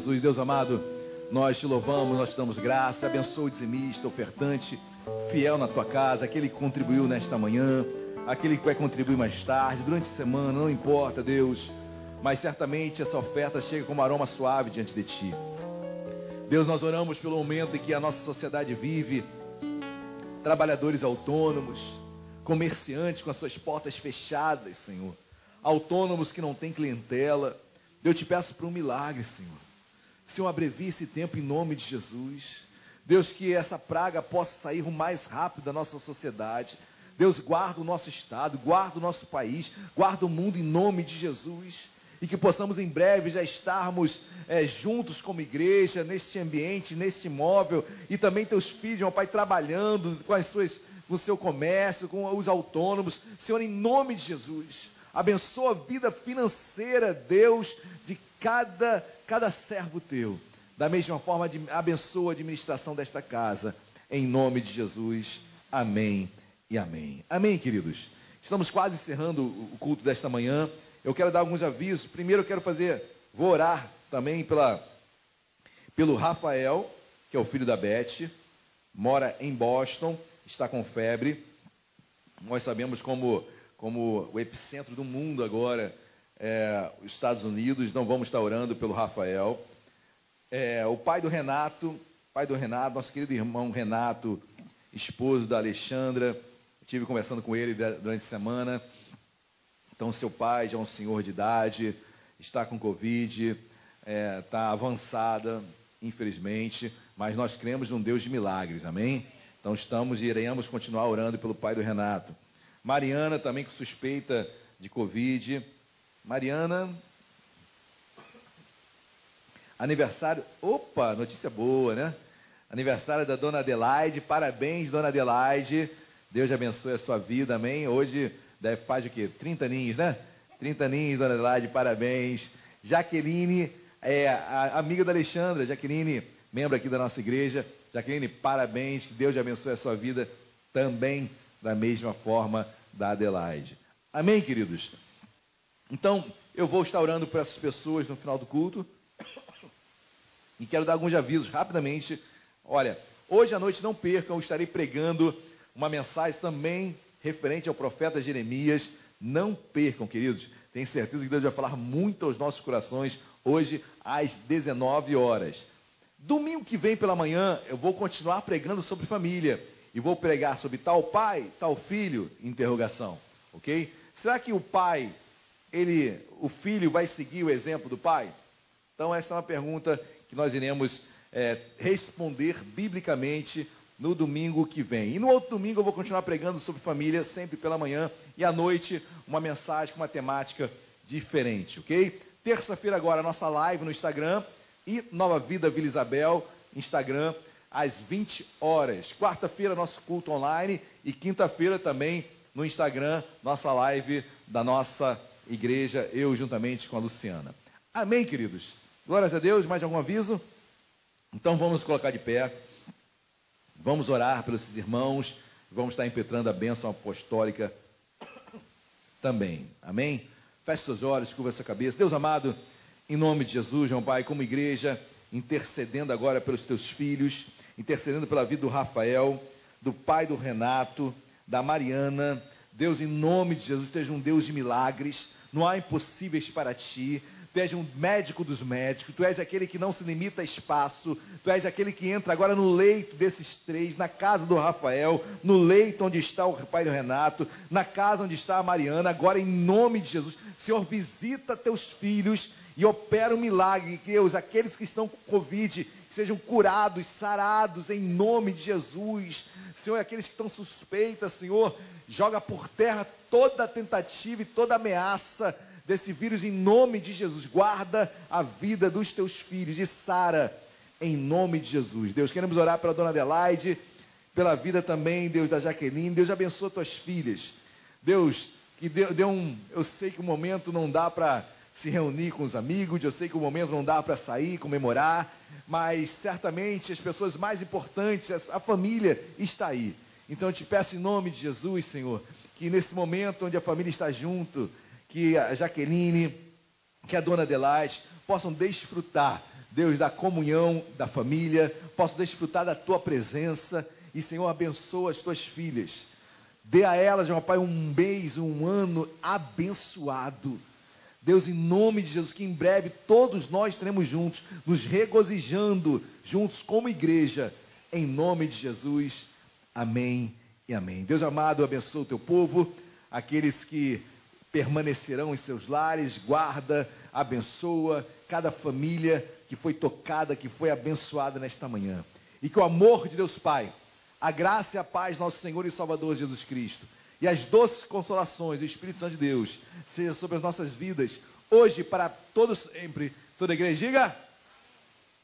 Jesus. Deus amado, nós te louvamos, nós te damos graça. Abençoa o dizimista, ofertante, fiel na tua casa, aquele que contribuiu nesta manhã, aquele que vai contribuir mais tarde, durante a semana, não importa, Deus. Mas certamente essa oferta chega como aroma suave diante de ti. Deus, nós oramos pelo momento em que a nossa sociedade vive, trabalhadores autônomos, comerciantes com as suas portas fechadas, Senhor, autônomos que não têm clientela, eu te peço por um milagre, Senhor. Senhor, abrevie esse tempo em nome de Jesus. Deus, que essa praga possa sair o mais rápido da nossa sociedade. Deus, guarda o nosso estado, guarda o nosso país, guarda o mundo em nome de Jesus. E que possamos em breve já estarmos é, juntos como igreja, neste ambiente, neste imóvel. E também teus filhos, meu Pai, trabalhando com as suas, o seu comércio, com os autônomos. Senhor, em nome de Jesus. Abençoa a vida financeira, Deus, de cada, cada servo teu. Da mesma forma, abençoa a administração desta casa. Em nome de Jesus. Amém e amém. Amém, queridos. Estamos quase encerrando o culto desta manhã. Eu quero dar alguns avisos. Primeiro eu quero fazer, vou orar também pela, pelo Rafael, que é o filho da Beth, mora em Boston, está com febre. Nós sabemos como como o epicentro do mundo agora, é, os Estados Unidos, não vamos estar orando pelo Rafael. É, o pai do Renato, pai do Renato, nosso querido irmão Renato, esposo da Alexandra, estive conversando com ele durante a semana. Então, seu pai já é um senhor de idade, está com Covid, está é, tá avançada, infelizmente, mas nós cremos num Deus de milagres, amém? Então, estamos e iremos continuar orando pelo pai do Renato. Mariana, também com suspeita de Covid. Mariana, aniversário, opa, notícia boa, né? Aniversário da dona Adelaide, parabéns, dona Adelaide. Deus abençoe a sua vida, amém? Hoje deve faz o quê? 30 aninhos, né? 30 aninhos, dona Adelaide, parabéns. Jaqueline, é, a amiga da Alexandra, Jaqueline, membro aqui da nossa igreja. Jaqueline, parabéns, que Deus abençoe a sua vida também da mesma forma da Adelaide. Amém, queridos? Então, eu vou estar orando por essas pessoas no final do culto. E quero dar alguns avisos rapidamente. Olha, hoje à noite não percam, eu estarei pregando uma mensagem também referente ao profeta Jeremias. Não percam, queridos. Tenho certeza que Deus vai falar muito aos nossos corações hoje às 19 horas. Domingo que vem pela manhã eu vou continuar pregando sobre família e vou pregar sobre tal pai, tal filho, interrogação, OK? Será que o pai, ele, o filho vai seguir o exemplo do pai? Então essa é uma pergunta que nós iremos é, responder biblicamente no domingo que vem. E no outro domingo eu vou continuar pregando sobre família, sempre pela manhã, e à noite uma mensagem com uma temática diferente, ok? Terça-feira agora nossa live no Instagram e Nova Vida Vila Isabel, Instagram, às 20 horas. Quarta-feira nosso culto online e quinta-feira também no Instagram, nossa live da nossa igreja, eu juntamente com a Luciana. Amém, queridos? Glórias a Deus, mais algum aviso? Então vamos nos colocar de pé. Vamos orar pelos irmãos. Vamos estar impetrando a bênção apostólica também. Amém? Feche seus olhos, curva sua cabeça. Deus amado, em nome de Jesus, João Pai, como igreja, intercedendo agora pelos teus filhos, intercedendo pela vida do Rafael, do pai do Renato, da Mariana. Deus, em nome de Jesus, esteja um Deus de milagres. Não há impossíveis para ti. Tu és um médico dos médicos, tu és aquele que não se limita a espaço, tu és aquele que entra agora no leito desses três, na casa do Rafael, no leito onde está o pai do Renato, na casa onde está a Mariana, agora em nome de Jesus. Senhor, visita teus filhos e opera um milagre, Deus, aqueles que estão com Covid, que sejam curados, sarados em nome de Jesus. Senhor, aqueles que estão suspeitas, Senhor, joga por terra toda tentativa e toda ameaça desse vírus em nome de Jesus. Guarda a vida dos teus filhos, de Sara, em nome de Jesus. Deus, queremos orar pela dona Adelaide, pela vida também, Deus, da Jaqueline. Deus, abençoa tuas filhas. Deus, que deu, deu um. Eu sei que o momento não dá para se reunir com os amigos, eu sei que o momento não dá para sair, comemorar, mas certamente as pessoas mais importantes, a família está aí. Então eu te peço em nome de Jesus, Senhor, que nesse momento onde a família está junto, que a Jaqueline, que a dona Adelaide possam desfrutar, Deus, da comunhão da família, possam desfrutar da tua presença e, Senhor, abençoa as tuas filhas. Dê a elas, meu Pai, um mês, um ano abençoado. Deus, em nome de Jesus, que em breve todos nós estaremos juntos, nos regozijando juntos como igreja, em nome de Jesus. Amém e amém. Deus amado, abençoa o teu povo, aqueles que permanecerão em seus lares, guarda, abençoa cada família que foi tocada, que foi abençoada nesta manhã. E que o amor de Deus Pai, a graça e a paz nosso Senhor e Salvador Jesus Cristo, e as doces consolações do Espírito Santo de Deus, seja sobre as nossas vidas, hoje para todos sempre. Toda a igreja diga,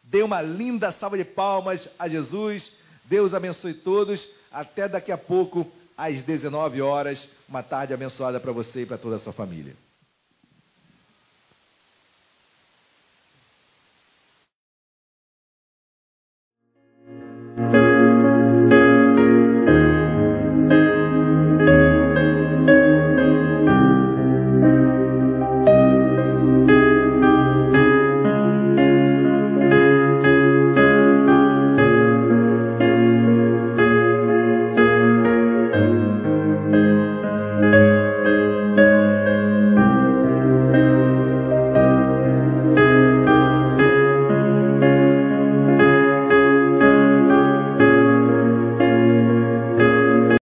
dê uma linda salva de palmas a Jesus. Deus abençoe todos. Até daqui a pouco às 19 horas. Uma tarde abençoada para você e para toda a sua família.